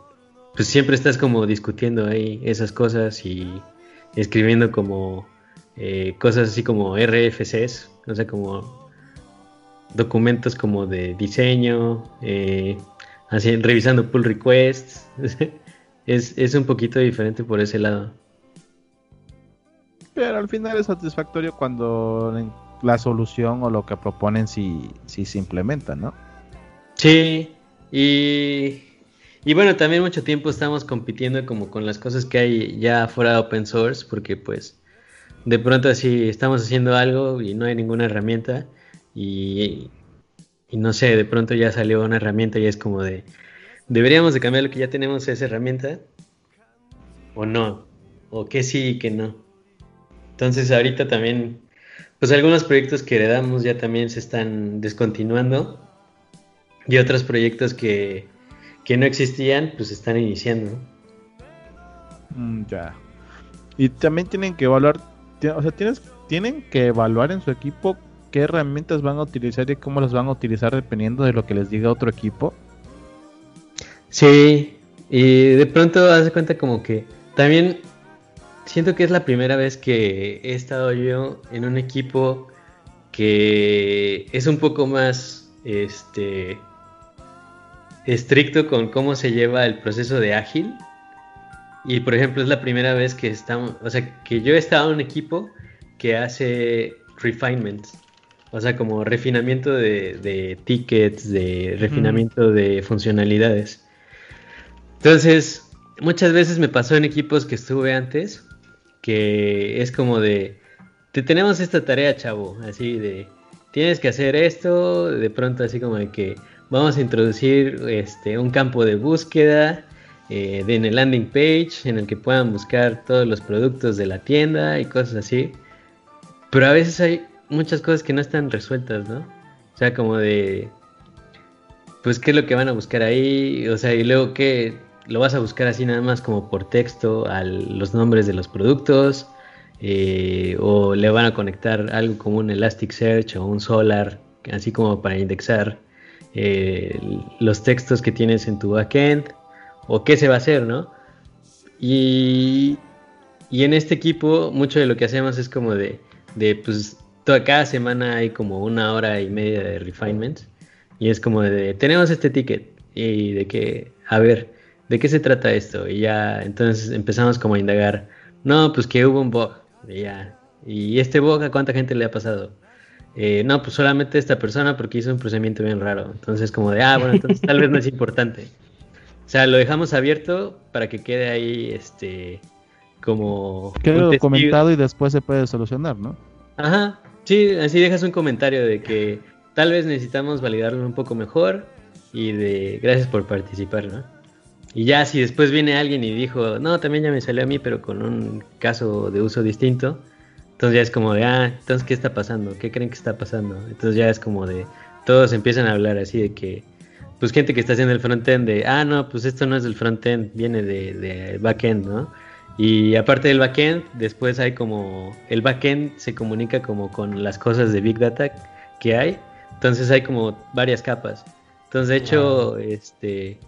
Speaker 3: pues siempre estás como discutiendo ahí esas cosas y escribiendo como eh, cosas así como RFCs, o sea, como documentos como de diseño, eh, así, revisando pull requests. es, es un poquito diferente por ese lado.
Speaker 1: Pero al final es satisfactorio cuando la solución o lo que proponen si, si se implementa, ¿no?
Speaker 3: Sí, y y bueno, también mucho tiempo estamos compitiendo como con las cosas que hay ya fuera de open source, porque pues de pronto así estamos haciendo algo y no hay ninguna herramienta y, no sé, de pronto ya salió una herramienta y es como de, deberíamos de cambiar lo que ya tenemos esa herramienta o no, o que sí y que no. Entonces ahorita también, pues algunos proyectos que heredamos ya también se están descontinuando y otros proyectos que que no existían, pues están iniciando.
Speaker 1: Mm, ya. Y también tienen que evaluar, o sea, tienes, tienen que evaluar en su equipo qué herramientas van a utilizar y cómo las van a utilizar dependiendo de lo que les diga otro equipo.
Speaker 3: Sí, y de pronto hace cuenta como que también siento que es la primera vez que he estado yo en un equipo que es un poco más este estricto con cómo se lleva el proceso de ágil. Y por ejemplo, es la primera vez que estamos, o sea, que yo he estado en un equipo que hace refinements, o sea, como refinamiento de, tickets, de refinamiento de funcionalidades. Entonces, muchas veces me pasó en equipos que estuve antes, que es como de, te tenemos esta tarea, chavo, así de, tienes que hacer esto, de pronto así como de que vamos a introducir este, un campo de búsqueda eh, en el landing page en el que puedan buscar todos los productos de la tienda y cosas así. Pero a veces hay muchas cosas que no están resueltas, ¿no? O sea, como de, pues, ¿qué es lo que van a buscar ahí? O sea, y luego, ¿qué? ¿Lo vas a buscar así nada más como por texto a los nombres de los productos? Eh, o le van a conectar algo como un Elasticsearch o un Solar, así como para indexar eh, los textos que tienes en tu backend o qué se va a hacer, ¿no? Y, y en este equipo mucho de lo que hacemos es como de, de pues toda, cada semana hay como una hora y media de refinements y es como de, tenemos este ticket y de que, a ver, ¿de qué se trata esto? Y ya, entonces empezamos como a indagar, no, pues que hubo un bug, y ya, y este bug a cuánta gente le ha pasado, eh, no, pues solamente esta persona porque hizo un procedimiento bien raro. Entonces, como de, ah, bueno, entonces tal vez no es importante. O sea, lo dejamos abierto para que quede ahí, este, como...
Speaker 1: Quede documentado y después se puede solucionar, ¿no?
Speaker 3: Ajá, sí, así dejas un comentario de que tal vez necesitamos validarlo un poco mejor y de gracias por participar, ¿no? Y ya si después viene alguien y dijo, no, también ya me salió a mí, pero con un caso de uso distinto, entonces ya es como de, ah, entonces ¿qué está pasando? ¿Qué creen que está pasando? Entonces ya es como de, todos empiezan a hablar así de que, pues gente que está haciendo el frontend de, ah, no, pues esto no es del frontend, viene de, de backend, ¿no? Y aparte del backend, después hay como, el backend se comunica como con las cosas de Big Data que hay, entonces hay como varias capas. Entonces, de hecho, este,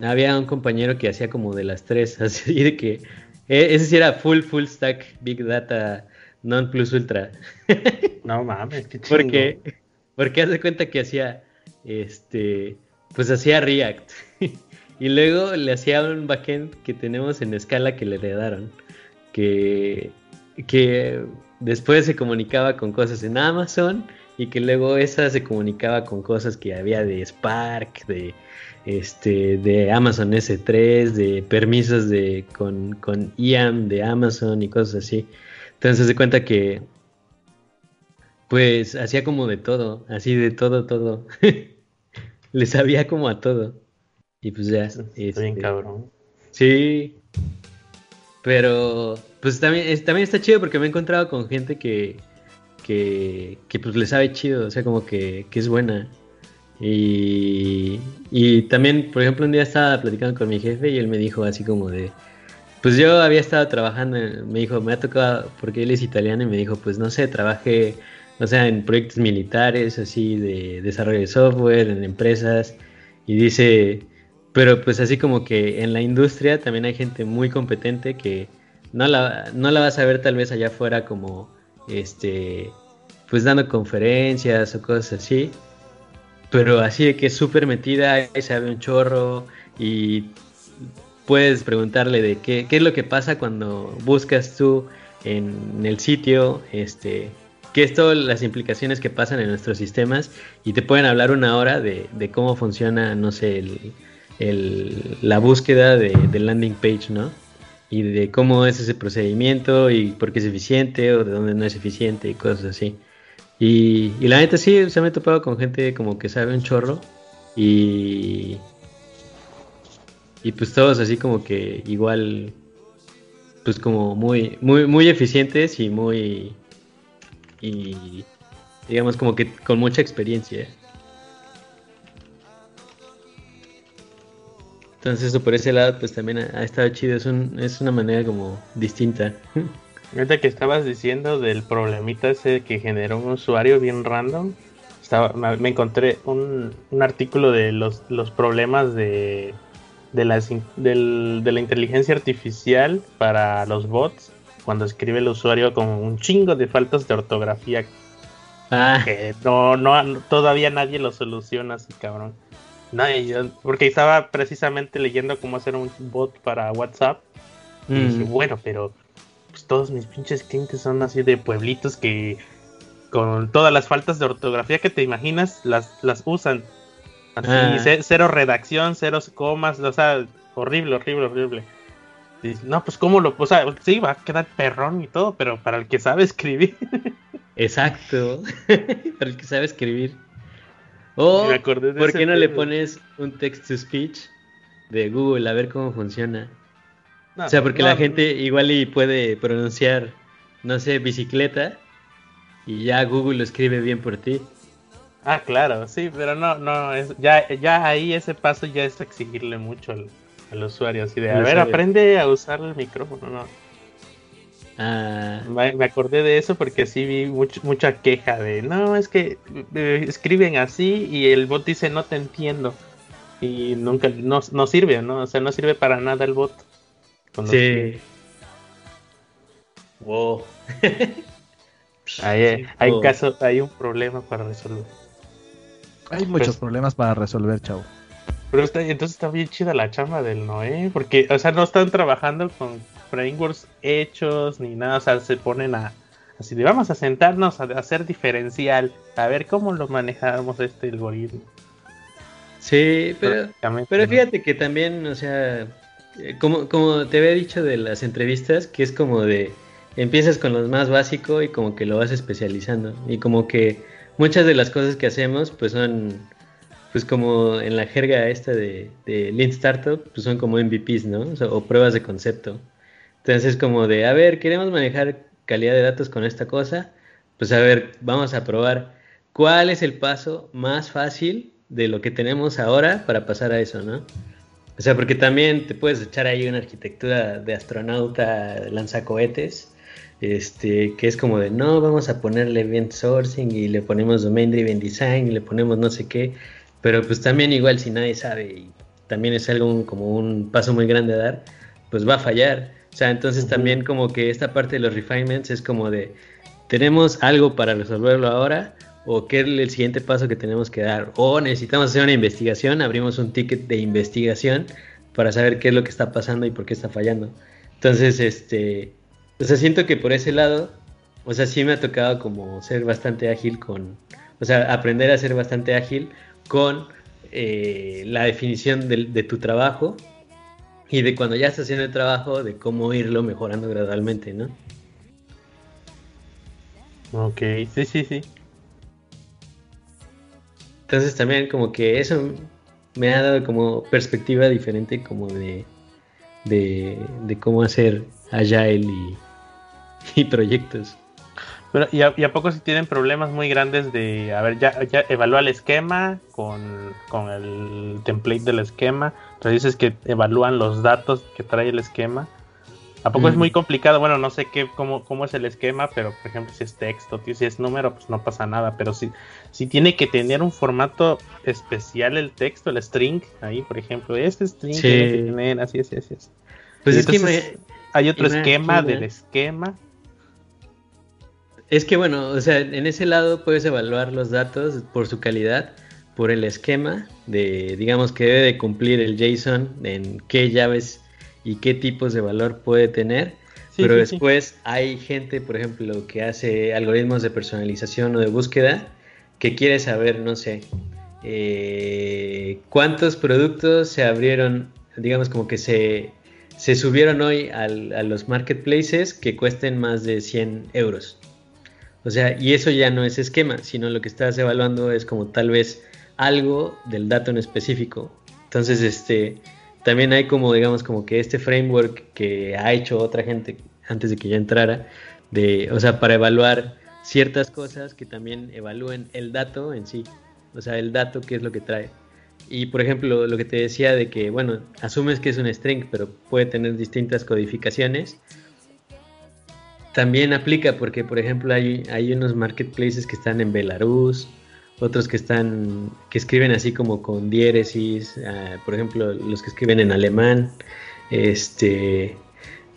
Speaker 3: había un compañero que hacía como de las tres, así de que e, ese sí era full, full stack Big Data Non Plus Ultra.
Speaker 2: no mames, qué
Speaker 3: chido. Porque, porque hace cuenta que hacía, este, pues hacía React. Y luego le hacía un backend que tenemos en escala que le heredaron. Que, que después se comunicaba con cosas en Amazon y que luego esa se comunicaba con cosas que había de Spark, de este, de Amazon S3, de permisos de, con, con IAM de Amazon y cosas así. Entonces se cuenta que, pues, hacía como de todo, así de todo, todo. Le sabía como a todo. Y pues ya.
Speaker 2: Está bien este, cabrón.
Speaker 3: Sí. Pero, pues también, también está chido porque me he encontrado con gente que, que, que pues le sabe chido, o sea, como que, que es buena. Y, y también, por ejemplo, un día estaba platicando con mi jefe y él me dijo así como de, pues yo había estado trabajando, me dijo, me ha tocado, porque él es italiano y me dijo, pues no sé, trabajé, o sea, en proyectos militares, así de desarrollo de software, en empresas, y dice, pero pues así como que en la industria también hay gente muy competente que no la, no la vas a ver tal vez allá afuera como, este, pues dando conferencias o cosas así, pero así de que es súper metida, y sabe un chorro y puedes preguntarle de qué, qué es lo que pasa cuando buscas tú en el sitio, este, qué es todas las implicaciones que pasan en nuestros sistemas y te pueden hablar una hora de, de cómo funciona, no sé, el, el, la búsqueda de, del landing page, ¿no? Y de cómo es ese procedimiento y por qué es eficiente o de dónde no es eficiente y cosas así. Y, la neta sí, se me he topado con gente como que sabe un chorro y, y pues todos así como que igual, pues como muy, muy, muy eficientes y muy, y digamos como que con mucha experiencia. Entonces eso por ese lado pues también ha, estado chido, es, un, es una manera como distinta.
Speaker 2: Ahorita que estabas diciendo del problemita ese que generó un usuario bien random, estaba, me encontré un, un artículo de los, los problemas de, de, la, del, de la inteligencia artificial para los bots cuando escribe el usuario con un chingo de faltas de ortografía ah. que no, no, todavía nadie lo soluciona así, cabrón. Porque estaba precisamente leyendo cómo hacer un bot para WhatsApp. Y dije, mm. bueno, pero pues, todos mis pinches clientes son así de pueblitos que con todas las faltas de ortografía que te imaginas las, las usan. Así, ah. cero redacción, cero comas, o sea, horrible, horrible, horrible. no, pues cómo lo, o sea, sí, va a quedar perrón y todo, pero para el que sabe escribir.
Speaker 3: Exacto, para el que sabe escribir. O, ¿por qué no le pones un text to speech de Google a ver cómo funciona? o sea, porque la gente igual y puede pronunciar, no sé, bicicleta y ya Google lo escribe bien por ti.
Speaker 2: Ah, claro, sí, pero no, no, ya, ya ahí ese paso ya es exigirle mucho al, usuario, así de, a ver, aprende a usar el micrófono, ¿no? Ah. Me, acordé de eso porque sí vi mucha queja de, no, es que eh, escriben así y el bot dice, no te entiendo. Y nunca, no, no sirve, ¿no? O sea, no sirve para nada el bot
Speaker 3: sí.
Speaker 2: Wow. hay, hay, caso, hay un problema para resolver.
Speaker 1: Hay muchos pues problemas para resolver, chavo.
Speaker 2: Pero está, entonces está bien chida la chamba del Noé, porque, o sea, no están trabajando con frameworks hechos ni nada, o sea, se ponen a, así de vamos a sentarnos a, hacer diferencial, a ver cómo lo manejamos este algoritmo.
Speaker 3: Sí, pero, pero fíjate que también, o sea, eh, como, como te había dicho de las entrevistas, que es como de, empiezas con lo más básico y como que lo vas especializando. Y como que muchas de las cosas que hacemos, pues son, pues como en la jerga esta de, de Lean Startup, pues son como MVPs, ¿no? O, pruebas de concepto. Entonces como de, a ver, queremos manejar calidad de datos con esta cosa, pues a ver, vamos a probar cuál es el paso más fácil de lo que tenemos ahora para pasar a eso, ¿no? O sea, porque también te puedes echar ahí una arquitectura de astronauta lanzacohetes, este, que es como de, no, vamos a ponerle event sourcing y le ponemos domain driven design y le ponemos no sé qué, pero pues también igual si nadie sabe y también es algo como un paso muy grande a dar, pues va a fallar. O sea, entonces también como que esta parte de los refinements es como de, tenemos algo para resolverlo ahora, o qué es el siguiente paso que tenemos que dar, o necesitamos hacer una investigación, abrimos un ticket de investigación para saber qué es lo que está pasando y por qué está fallando. Entonces, este, o sea, siento que por ese lado, o sea, sí me ha tocado como ser bastante ágil con, o sea, aprender a ser bastante ágil con eh, la definición de, de tu trabajo y de cuando ya estás haciendo el trabajo, de cómo irlo mejorando gradualmente, ¿no?
Speaker 2: Ok, sí, sí, sí.
Speaker 3: Entonces también como que eso me ha dado como perspectiva diferente como de, de, cómo hacer Agile y, y proyectos.
Speaker 2: Pero, ¿y, a, poco si tienen problemas muy grandes de, a ver, ya, ya evalúa el esquema con, con el template del esquema? Entonces dices que evalúan los datos que trae el esquema ¿A poco es muy complicado? Bueno, no sé qué, cómo, cómo es el esquema, pero por ejemplo, si es texto, si es número, pues no pasa nada. Pero si, si tiene que tener un formato especial el texto, el string, ahí, por ejemplo, este string tiene que tener, así, así, así. Pues es que hay otro esquema del esquema.
Speaker 3: Es que bueno, o sea, en ese lado puedes evaluar los datos por su calidad, por el esquema de, digamos, que debe de cumplir el JSON en qué llaves y qué tipos de valor puede tener. pero después hay gente, por ejemplo, que hace algoritmos de personalización o de búsqueda que quiere saber, no sé, eh, cuántos productos se abrieron, digamos como que se, se subieron hoy a los marketplaces que cuesten más de 100 euros. O sea, y eso ya no es esquema, sino lo que estás evaluando es como tal vez algo del dato en específico. Entonces, este, también hay como, digamos, como que este framework que ha hecho otra gente antes de que yo entrara, de, o sea, para evaluar ciertas cosas que también evalúen el dato en sí, o sea, el dato qué es lo que trae. Y por ejemplo, lo que te decía de que, bueno, asumes que es un string, pero puede tener distintas codificaciones. También aplica porque, por ejemplo, hay, hay unos marketplaces que están en Belarus, otros que están que escriben así como con diéresis, ah, por ejemplo los que escriben en alemán, este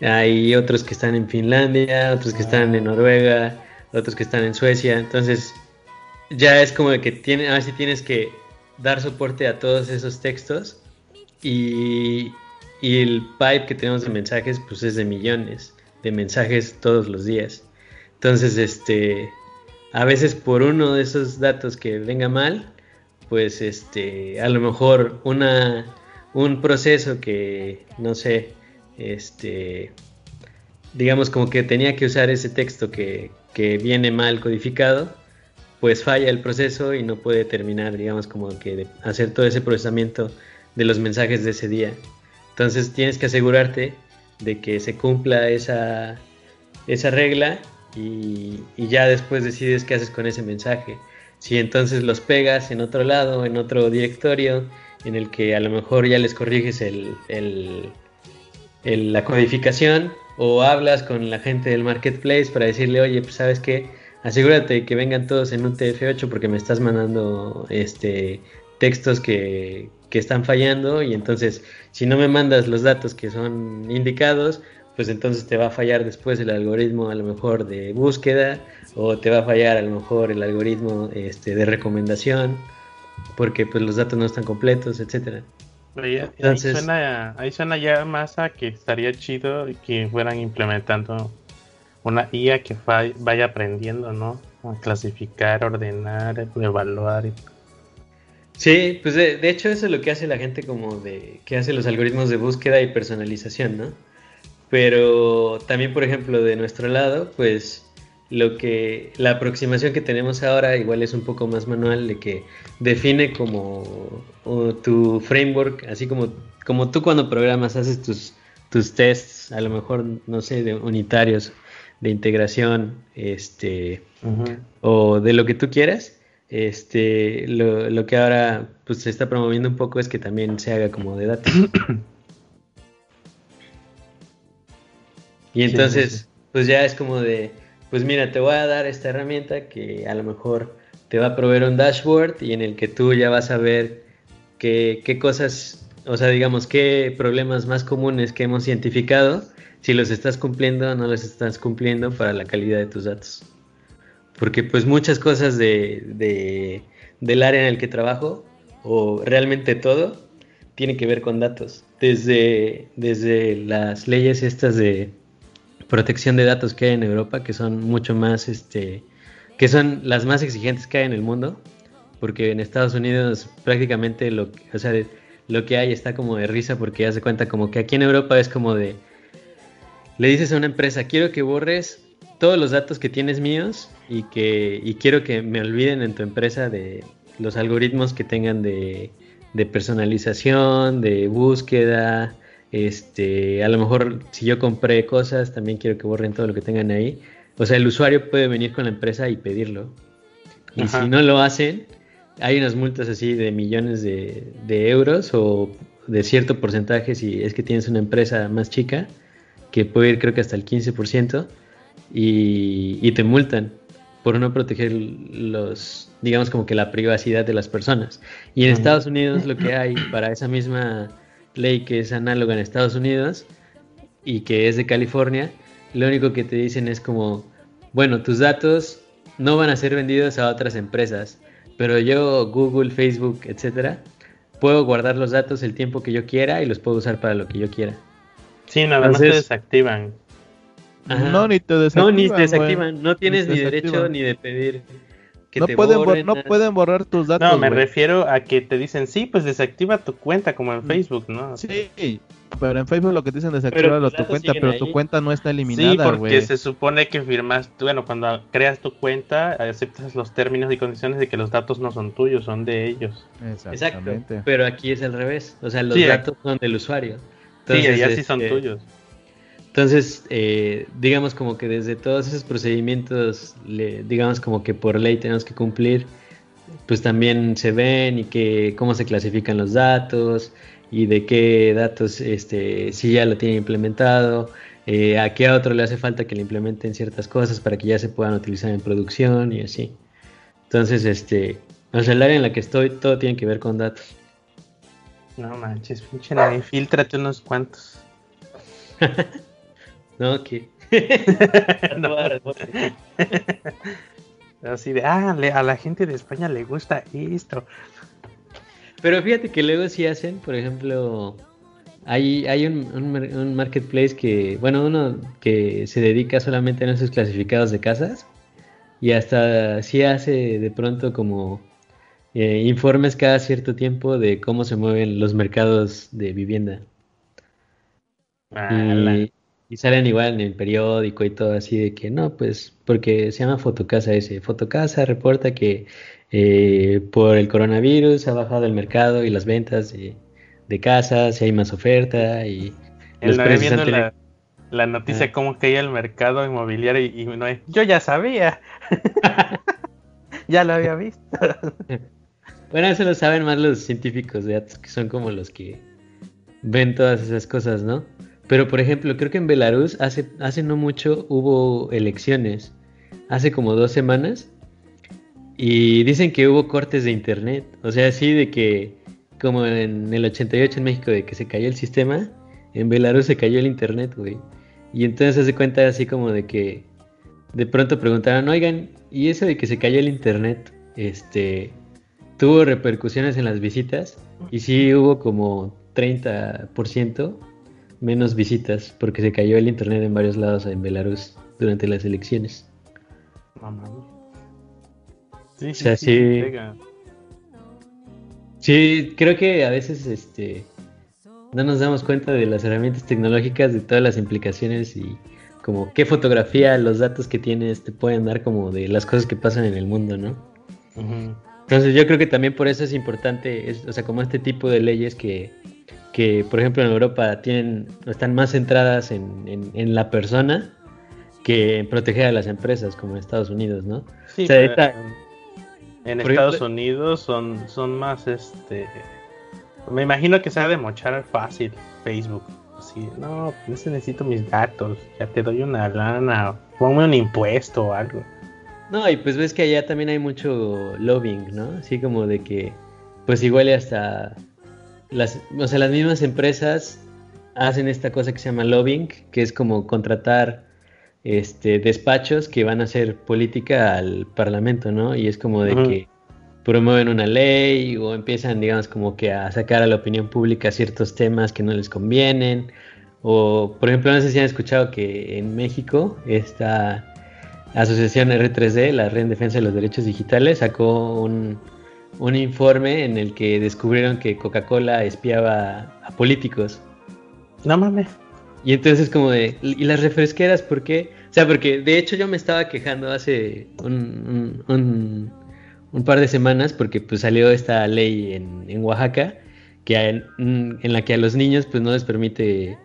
Speaker 3: hay otros que están en Finlandia, otros que están en Noruega, otros que están en Suecia, entonces ya es como que tiene, a si tienes que dar soporte a todos esos textos y, y el pipe que tenemos de mensajes pues es de millones de mensajes todos los días. Entonces, este, a veces por uno de esos datos que venga mal, pues este, a lo mejor una, un proceso que, no sé, este, digamos como que tenía que usar ese texto que, que viene mal codificado, pues falla el proceso y no puede terminar, digamos, como que hacer todo ese procesamiento de los mensajes de ese día. Entonces tienes que asegurarte de que se cumpla esa, esa regla y, ya después decides qué haces con ese mensaje. Si entonces los pegas en otro lado, en otro directorio, en el que a lo mejor ya les corriges el, la codificación o hablas con la gente del marketplace para decirle, oye, pues sabes qué, asegúrate que vengan todos en un TF8 porque me estás mandando este textos que, que están fallando y entonces si no me mandas los datos que son indicados, pues entonces te va a fallar después el algoritmo a lo mejor de búsqueda o te va a fallar a lo mejor el algoritmo este, de recomendación porque pues los datos no están completos, etcétera.
Speaker 2: Ahí, suena, ahí suena ya más a que estaría chido que fueran implementando una IA que vaya aprendiendo, ¿no? A clasificar, ordenar, evaluar.
Speaker 3: Sí, pues de, de, hecho eso es lo que hace la gente como de que hace los algoritmos de búsqueda y personalización, ¿no? Pero también, por ejemplo, de nuestro lado, pues lo que la aproximación que tenemos ahora igual es un poco más manual de que define como tu framework, así como, como tú cuando programas haces tus, tus tests, a lo mejor, no sé, de unitarios, de integración, este, o de lo que tú quieras. Este, lo, lo que ahora pues se está promoviendo un poco es que también se haga como de datos. y entonces, pues ya es como de, pues mira, te voy a dar esta herramienta que a lo mejor te va a proveer un dashboard y en el que tú ya vas a ver qué, qué cosas, o sea, digamos, qué problemas más comunes que hemos identificado, si los estás cumpliendo o no los estás cumpliendo para la calidad de tus datos. Porque pues muchas cosas de, de, del área en el que trabajo, o realmente todo, tiene que ver con datos. Desde, desde las leyes estas de protección de datos que hay en Europa, que son mucho más, este, que son las más exigentes que hay en el mundo, porque en Estados Unidos prácticamente lo, o sea, lo que hay está como de risa porque ya se cuenta como que aquí en Europa es como de, le dices a una empresa, quiero que borres todos los datos que tienes míos y que y quiero que me olviden en tu empresa de los algoritmos que tengan de, de personalización, de búsqueda, este, a lo mejor si yo compré cosas, también quiero que borren todo lo que tengan ahí. O sea, el usuario puede venir con la empresa y pedirlo. Y si no lo hacen, hay unas multas así de millones de, euros o de cierto porcentaje si es que tienes una empresa más chica, que puede ir creo que hasta el 15%, y, y te multan por no proteger los, digamos como que la privacidad de las personas. Y en Estados Unidos lo que hay para esa misma ley que es análoga en Estados Unidos y que es de California, lo único que te dicen es como, bueno, tus datos no van a ser vendidos a otras empresas, pero yo, Google, Facebook, etcétera, puedo guardar los datos el tiempo que yo quiera y los puedo usar para lo que yo quiera.
Speaker 2: Sí, nada más te desactivan.
Speaker 1: No, ni te
Speaker 3: desactivan. No, ni te desactivan. No tienes ni derecho ni de pedir
Speaker 1: no, pueden no pueden borrar tus datos.
Speaker 2: No, me refiero a que te dicen, sí, pues desactiva tu cuenta, como en mm. Facebook, ¿no?
Speaker 1: Sí, pero en Facebook lo que te dicen desactiva tu cuenta, pero tu cuenta no está eliminada,
Speaker 2: Sí, porque se supone que firmas, bueno, cuando creas tu cuenta, aceptas los términos y condiciones de que los datos no son tuyos, son de ellos.
Speaker 3: Exacto, pero aquí es al revés, o sea, los datos son del usuario.
Speaker 2: sí, allá sí son este, tuyos.
Speaker 3: Entonces, eh, digamos como que desde todos esos procedimientos, digamos como que por ley tenemos que cumplir, pues también se ven y que cómo se clasifican los datos y de qué datos, este, si ya lo tiene implementado, eh, a qué otro le hace falta que le implementen ciertas cosas para que ya se puedan utilizar en producción y así. Entonces, este, o sea, el área en la que estoy, todo tiene que ver con datos.
Speaker 2: No manches, pinche nadie, filtrate unos cuantos.
Speaker 3: No, que. no.
Speaker 2: Así de, ah, a la gente de España le gusta esto.
Speaker 3: Pero fíjate que luego sí hacen, por ejemplo, hay, hay un, un, marketplace que, bueno, uno que se dedica solamente a esos clasificados de casas y hasta sí hace de pronto como eh, informes cada cierto tiempo de cómo se mueven los mercados de vivienda. Ah, y salen igual en el periódico y todo así de que no, pues porque se llama Fotocasa ese. Fotocasa reporta que eh, por el coronavirus ha bajado el mercado y las ventas de, casas, y hay más oferta y
Speaker 2: los viendo la, noticia ah. cómo caía el mercado inmobiliario y, no yo ya sabía. ya lo había visto.
Speaker 3: bueno, eso lo saben más los científicos de datos, que son como los que ven todas esas cosas, ¿no? Pero por ejemplo, creo que en Belarus hace, hace no mucho hubo elecciones, hace como dos semanas, y dicen que hubo cortes de internet. O sea, así de que, como en el 88 en México, de que se cayó el sistema, en Belarus se cayó el internet, güey. Y entonces se cuenta así como de que de pronto preguntaron, oigan, ¿y eso de que se cayó el internet, este, tuvo repercusiones en las visitas? Y sí hubo como 30% menos visitas porque se cayó el internet en varios lados en Belarus durante las elecciones.
Speaker 2: Mamá.
Speaker 3: Sí, sí, sí, Sí, creo que a veces este no nos damos cuenta de las herramientas tecnológicas, de todas las implicaciones y como qué fotografía, los datos que tienes te pueden dar como de las cosas que pasan en el mundo, ¿no? Entonces yo creo que también por eso es importante, o sea, como este tipo de leyes que, que por ejemplo en Europa tienen, están más centradas en, en, la persona que en proteger a las empresas, como en Estados Unidos, ¿no?
Speaker 2: Sí, en Estados Unidos son, son más, este, me imagino que se ha de mochar fácil Facebook. Así, no, pues necesito mis datos, ya te doy una lana, ponme un impuesto o algo.
Speaker 3: No, y pues ves que allá también hay mucho lobbying, ¿no? Así como de que, pues igual hasta las, o sea, las mismas empresas hacen esta cosa que se llama lobbying, que es como contratar este despachos que van a hacer política al parlamento, ¿no? Y es como de que promueven una ley o empiezan, digamos, como que a sacar a la opinión pública ciertos temas que no les convienen. O, por ejemplo, no sé si han escuchado que en México esta Asociación R3D, la Red en Defensa de los Derechos Digitales, sacó un, informe en el que descubrieron que Coca-Cola espiaba a políticos.
Speaker 2: No mames.
Speaker 3: Y entonces como de, ¿y las refresqueras por qué? O sea, porque de hecho yo me estaba quejando hace un, un, par de semanas porque pues salió esta ley en, en Oaxaca que en, en, la que a los niños pues no les permite,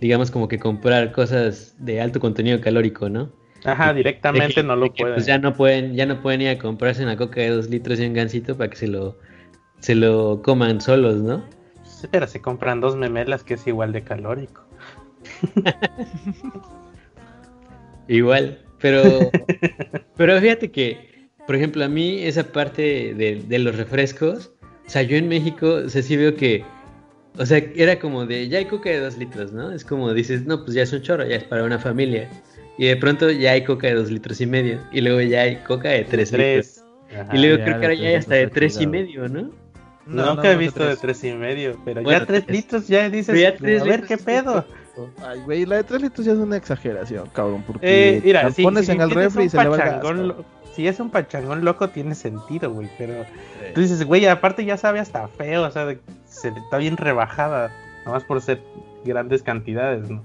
Speaker 3: digamos como que comprar cosas de alto contenido calórico, ¿no?
Speaker 2: Ajá, directamente no lo pueden.
Speaker 3: Pues ya no pueden, ya no pueden ir a comprarse una coca de dos litros y un gansito para que se lo, se lo coman solos, ¿no?
Speaker 2: pero se compran dos memelas que es igual de calórico.
Speaker 3: igual, pero, pero fíjate que, por ejemplo, a mí esa parte de, de los refrescos, o sea, yo en México, o sea, sí veo que, o sea, era como de, ya hay coca de dos litros, ¿no? Es como dices, no, pues ya es un chorro, ya es para una familia. Y de pronto ya hay coca de dos litros y medio. Y luego ya hay coca de tres, litros. y luego creo que ahora ya hay hasta de tres y medio, ¿no?
Speaker 2: No, Nunca he visto de tres y medio, pero ya tres litros ya dices, a ver qué pedo.
Speaker 1: Ay, güey, la de tres litros ya es una exageración, cabrón, porque eh, mira, si, pones en el refri y se le va
Speaker 2: Si es un pachangón loco tiene sentido, güey, pero tú dices, güey, aparte ya sabe hasta feo, o sea, se, está bien rebajada, nada más por ser grandes cantidades, ¿no?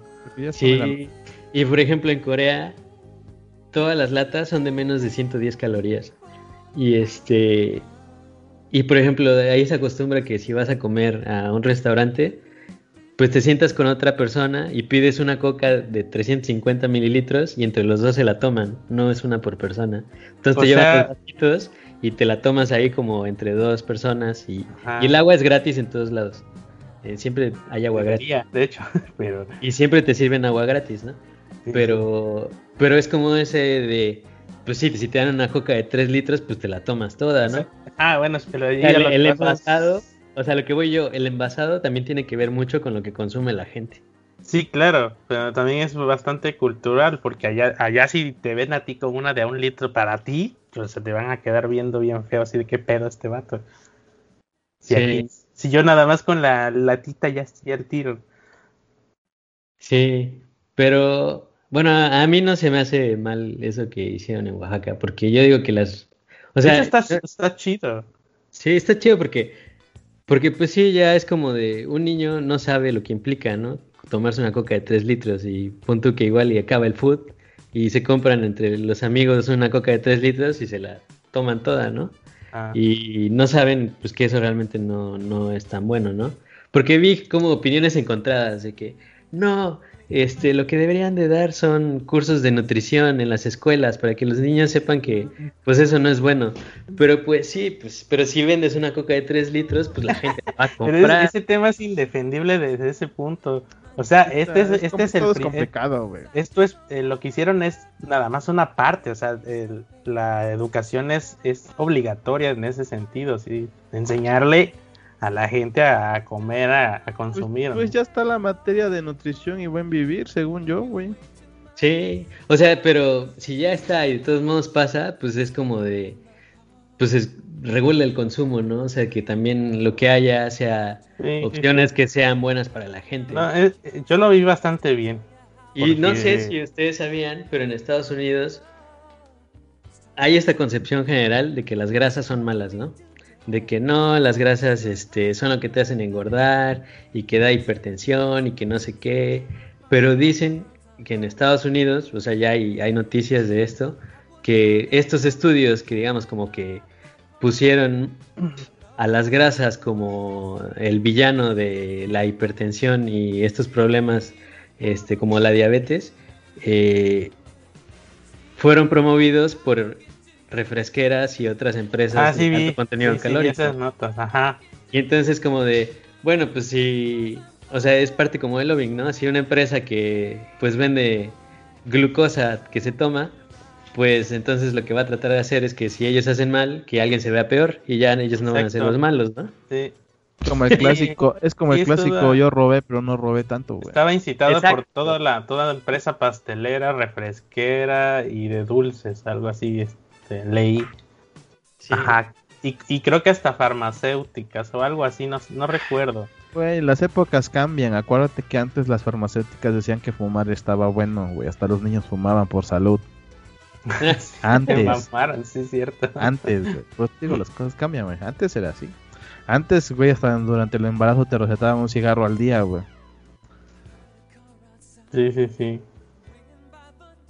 Speaker 3: Sí, y por ejemplo en Corea, todas las latas son de menos de 110 calorías. Y este. Y por ejemplo, ahí se acostumbra que si vas a comer a un restaurante, pues te sientas con otra persona y pides una coca de 350 mililitros y entre los dos se la toman, no es una por persona. Entonces te llevas vasitos y te la tomas ahí como entre dos personas y, y, el agua es gratis en todos lados. Eh, siempre hay agua gratis.
Speaker 2: De hecho, pero...
Speaker 3: Y siempre te sirven agua gratis, ¿no? Pero, pero es como ese de, pues sí, si te dan una coca de 3 litros, pues te la tomas toda, ¿no?
Speaker 2: Ah, bueno, pero
Speaker 3: el, el envasado, o sea, lo que voy yo, el envasado también tiene que ver mucho con lo que consume la gente.
Speaker 2: Sí, claro, pero también es bastante cultural, porque allá, allá si te ven a ti con una de un litro para ti, pues se te van a quedar viendo bien feo, así de qué pedo este vato. Si, si yo nada más con la latita ya estoy al tiro.
Speaker 3: Sí, pero bueno, a mí no se me hace mal eso que hicieron en Oaxaca, porque yo digo que las...
Speaker 2: O sea, está, está chido.
Speaker 3: Sí, está chido porque, porque pues sí, ya es como de un niño no sabe lo que implica, ¿no? Tomarse una coca de 3 litros y punto que igual y acaba el food y se compran entre los amigos una coca de 3 litros y se la toman toda, ¿no? Ah. Y no saben pues que eso realmente no, no es tan bueno, ¿no? Porque vi como opiniones encontradas de que no, este, lo que deberían de dar son cursos de nutrición en las escuelas para que los niños sepan que pues eso no es bueno. Pero pues sí, pues, pero si vendes una coca de 3 litros, pues la gente va a comprar. Pero
Speaker 2: ese tema es indefendible desde ese punto. O sea, este es, este es el
Speaker 1: es complicado, güey.
Speaker 2: Esto es eh, lo que hicieron es nada más una parte, o sea, la educación es, es obligatoria en ese sentido, sí, enseñarle a la gente a comer, a, pues, consumir.
Speaker 1: Pues, ya está la materia de nutrición y buen vivir, según yo, güey.
Speaker 3: Sí, o sea, pero si ya está y de todos modos pasa, pues es como de, pues es, regula el consumo, ¿no? O sea, que también lo que haya sea opciones que sean buenas para la gente.
Speaker 2: yo lo vi bastante bien.
Speaker 3: Y no sé si ustedes sabían, pero en Estados Unidos hay esta concepción general de que las grasas son malas, ¿no? De que no, las grasas este, son lo que te hacen engordar y que da hipertensión y que no sé qué, pero dicen que en Estados Unidos, o sea, ya hay, hay noticias de esto, que estos estudios que digamos como que pusieron a las grasas como el villano de la hipertensión y estos problemas este, como la diabetes, eh, fueron promovidos por refresqueras y otras empresas
Speaker 2: ah, de
Speaker 3: alto contenido calórico.
Speaker 2: esas notas, ajá.
Speaker 3: Y entonces como de, bueno, pues si, o sea, es parte como del lobbying, ¿no? Si una empresa que pues vende glucosa que se toma, pues entonces lo que va a tratar de hacer es que si ellos hacen mal, que alguien se vea peor y ya ellos no van a ser los malos, ¿no?
Speaker 2: Sí.
Speaker 1: Como el clásico, es como el clásico yo robé, pero no robé tanto, güey.
Speaker 2: Estaba incitado por toda la toda la empresa pastelera, refresquera y de dulces, algo así, este, leí. Ajá. Y, y, creo que hasta farmacéuticas o algo así, no, no recuerdo.
Speaker 1: Güey, las épocas cambian. Acuérdate que antes las farmacéuticas decían que fumar estaba bueno, güey. Hasta los niños fumaban por salud. Antes.
Speaker 2: sí, es cierto.
Speaker 1: Antes, Pues digo, las cosas cambian, güey. Antes era así. Antes, güey, hasta durante el embarazo te recetaban un cigarro al día, güey.
Speaker 2: Sí, sí, sí.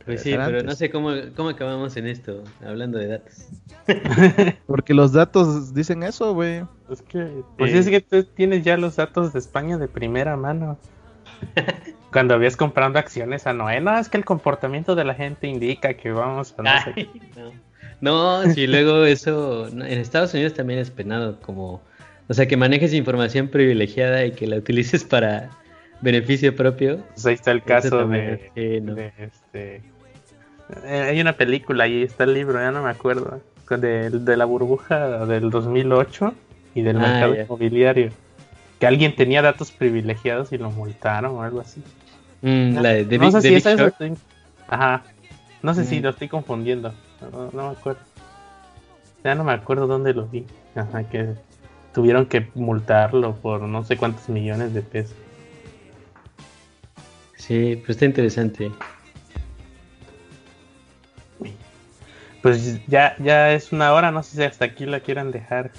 Speaker 3: Pues sí, pero no sé cómo, cómo acabamos en esto, hablando de datos.
Speaker 1: Porque los datos dicen eso, güey.
Speaker 2: Es que, pues es que tú tienes ya los datos de España de primera mano. Cuando habías comprando acciones a Noé, no, es que el comportamiento de la gente indica que vamos a no,
Speaker 3: Ay, no. no, si luego eso, en Estados Unidos también es penado, como, o sea, que manejes información privilegiada y que la utilices para beneficio propio.
Speaker 2: Pues ahí está el caso de, este, eh, hay una película y está el libro, ya no me acuerdo, de, de la burbuja del 2008 y del ah, mercado inmobiliario que alguien tenía datos privilegiados y lo multaron o algo así.
Speaker 3: Mm, la de,
Speaker 2: no sé si es. Ajá. No sé si mm. lo estoy confundiendo. No, me acuerdo. Ya no me acuerdo dónde lo vi. Ajá, que tuvieron que multarlo por no sé cuántos millones de pesos.
Speaker 3: Sí, pues está interesante.
Speaker 2: Pues ya, ya es una hora, no sé si hasta aquí la quieran dejar.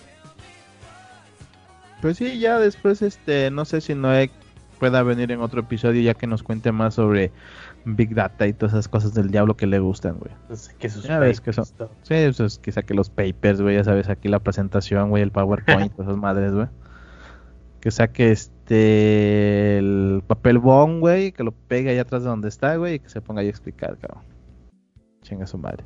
Speaker 1: Pues sí, ya después, este, no sé si Noé pueda venir en otro episodio ya que nos cuente más sobre Big Data y todas esas cosas del diablo que le gustan, güey.
Speaker 2: Pues que
Speaker 1: ya ves que son. Sí, eso es que saque los papers, güey, ya sabes, aquí la presentación, güey, el PowerPoint, esas madres, güey. Que saque este el papel bond, güey, que lo pegue ahí atrás de donde está, güey, y que se ponga ahí a explicar, cabrón. Chinga su madre.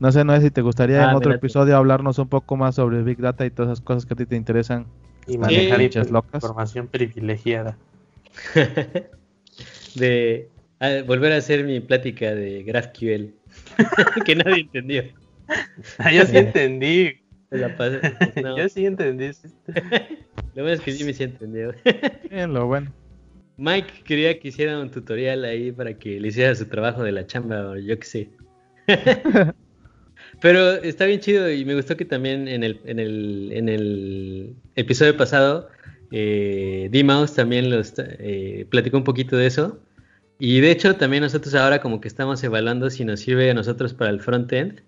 Speaker 1: No sé, no sé si te gustaría en ah, otro episodio hablarnos un poco más sobre Big Data y todas esas cosas que a ti te interesan
Speaker 2: y manejar información privilegiada.
Speaker 3: de volver a hacer mi plática de GraphQL que nadie entendió.
Speaker 2: Ah, yo sí entendí. Yo sí entendí.
Speaker 3: lo bueno es que sí me sí entendió.
Speaker 1: Bien, lo bueno.
Speaker 3: Mike quería que hiciera un tutorial ahí para que le hiciera su trabajo de la chamba o yo qué sé. Pero está bien chido y me gustó que también en el, en el, en el episodio pasado eh, D-Mouse también los, eh, platicó un poquito de eso. Y de hecho también nosotros ahora como que estamos evaluando si nos sirve a nosotros para el frontend,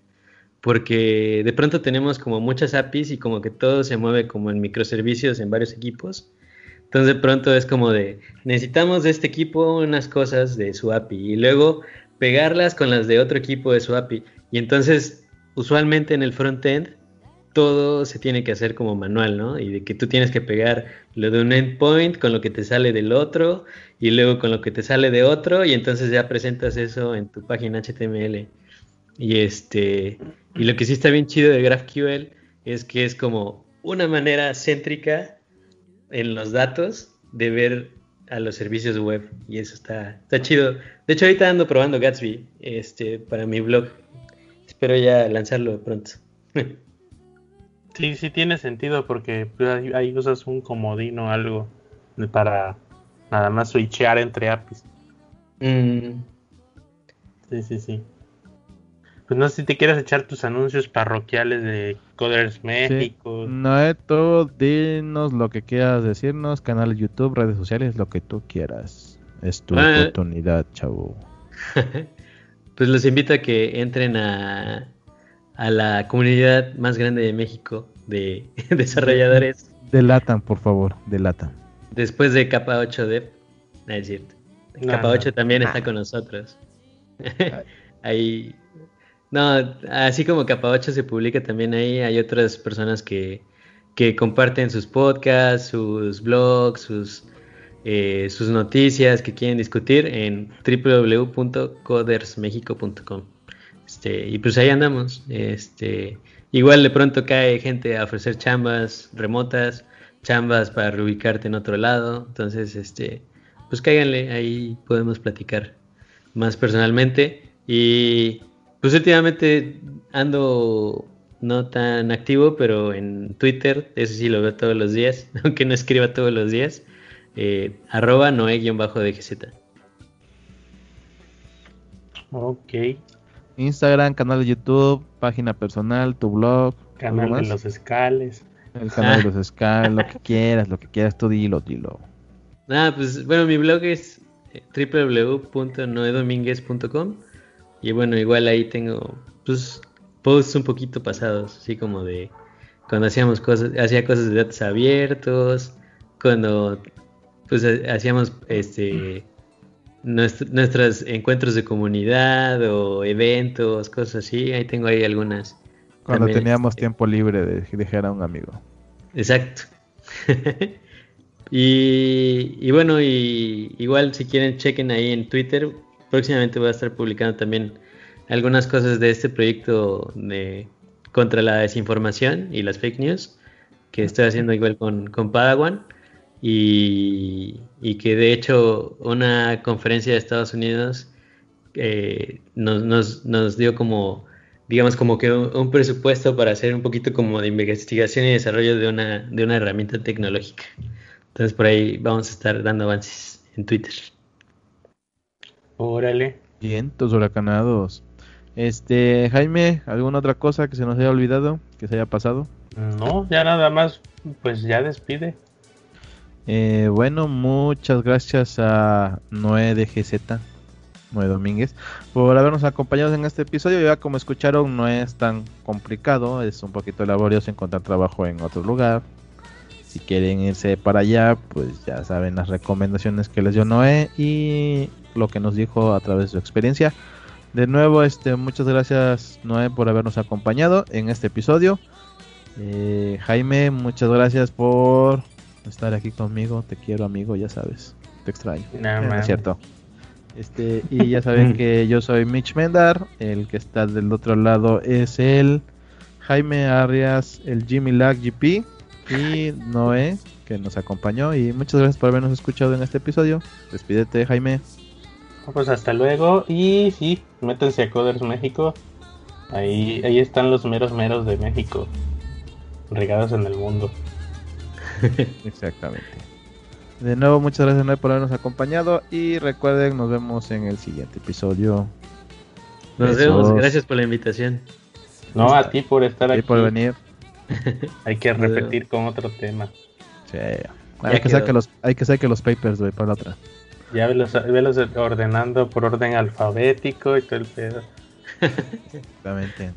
Speaker 3: porque de pronto tenemos como muchas APIs y como que todo se mueve como en microservicios en varios equipos. Entonces de pronto es como de, necesitamos de este equipo unas cosas de su API y luego pegarlas con las de otro equipo de su API. Y entonces usualmente en el frontend todo se tiene que hacer como manual, ¿no? Y de que tú tienes que pegar lo de un endpoint con lo que te sale del otro y luego con lo que te sale de otro y entonces ya presentas eso en tu página HTML. Y este y lo que sí está bien chido de GraphQL es que es como una manera céntrica en los datos de ver a los servicios web y eso está está chido. De hecho ahorita ando probando Gatsby este para mi blog Espero ya lanzarlo pronto.
Speaker 2: sí, sí tiene sentido porque pues, ahí usas un comodino o algo para nada más switchear entre APIs. Mm. Sí, sí, sí. Pues no sé si te quieres echar tus anuncios parroquiales de Coders México.
Speaker 1: No, todo, dinos lo que quieras decirnos, canal YouTube, redes sociales, lo que tú quieras. Es tu ah. oportunidad, chavo.
Speaker 3: pues los invito a que entren a, a la comunidad más grande de México de desarrolladores.
Speaker 1: Delatan, por favor, delatan.
Speaker 3: Después de capa 8 Dev, no es cierto. Capa 8 también está con nosotros. ahí, no, así como Capa 8 se publica también ahí, hay otras personas que, que comparten sus podcasts, sus blogs, sus, eh, sus noticias que quieren discutir en www.codersmexico.com. Este, y pues ahí andamos. Este, igual de pronto cae gente a ofrecer chambas remotas, chambas para reubicarte en otro lado. Entonces, este, pues cáiganle, ahí podemos platicar más personalmente. Y pues últimamente ando no tan activo, pero en Twitter, eso sí lo veo todos los días, aunque no escriba todos los días, eh, arroba noe-dgz.
Speaker 2: Ok.
Speaker 1: Instagram, canal de YouTube, página personal, tu blog.
Speaker 2: Canal de los escales.
Speaker 1: El canal de los escales, lo que quieras, lo que quieras, tú dilo, dilo.
Speaker 3: Nada, pues bueno, mi blog es eh, www.noedominguez.com y bueno, igual ahí tengo pues posts un poquito pasados, así como de cuando hacíamos cosas, hacía cosas de datos abiertos, cuando pues hacíamos este nuestros encuentros de comunidad o eventos, cosas así, ahí tengo ahí algunas.
Speaker 1: Cuando teníamos este, tiempo libre de dejar a un amigo.
Speaker 3: Exacto. y, y, bueno, y igual si quieren chequen ahí en Twitter, próximamente voy a estar publicando también algunas cosas de este proyecto de contra la desinformación y las fake news que estoy haciendo igual con, con Padawan y, que de hecho una conferencia de Estados Unidos eh, nos, nos, dio como digamos como que un, presupuesto para hacer un poquito como de investigación y desarrollo de una, de una herramienta tecnológica. Entonces por ahí vamos a estar dando avances en Twitter.
Speaker 2: Órale.
Speaker 1: Vientos huracanados. Este, Jaime, ¿alguna otra cosa que se nos haya olvidado, que se haya pasado?
Speaker 2: No, ya nada más, pues ya despide.
Speaker 1: Eh, bueno, muchas gracias a Noé de GZ, Noé Domínguez, por habernos acompañado en este episodio. Ya como escucharon, no es tan complicado, es un poquito laborioso encontrar trabajo en otro lugar. Si quieren irse para allá, pues ya saben las recomendaciones que les dio Noé y lo que nos dijo a través de su experiencia. De nuevo, este, muchas gracias Noé por habernos acompañado en este episodio. Eh, Jaime, muchas gracias por estar aquí conmigo. Te quiero amigo, ya sabes. Te extraño.
Speaker 2: No,
Speaker 1: es cierto. Este, y ya saben que yo soy Mitch Mendar. El que está del otro lado es el Jaime Arias, el Jimmy Lag GP y Noé que nos acompañó. Y muchas gracias por habernos escuchado en este episodio. Despídete, Jaime.
Speaker 2: Pues hasta luego. Y sí, métanse a Coders México. Ahí, ahí están los meros meros de México. Regados en el mundo.
Speaker 1: Exactamente. De nuevo, muchas gracias por habernos acompañado. Y recuerden, nos vemos en el siguiente episodio.
Speaker 3: Nos vemos, gracias por la invitación.
Speaker 2: No, a ti por estar aquí.
Speaker 1: por venir.
Speaker 2: hay que repetir con otro tema.
Speaker 1: Sí, hay, que sacar los, hay que sacar los papers, güey, para la otra.
Speaker 2: Ya velos, ordenando por orden alfabético y todo el pedo.
Speaker 1: Exactamente.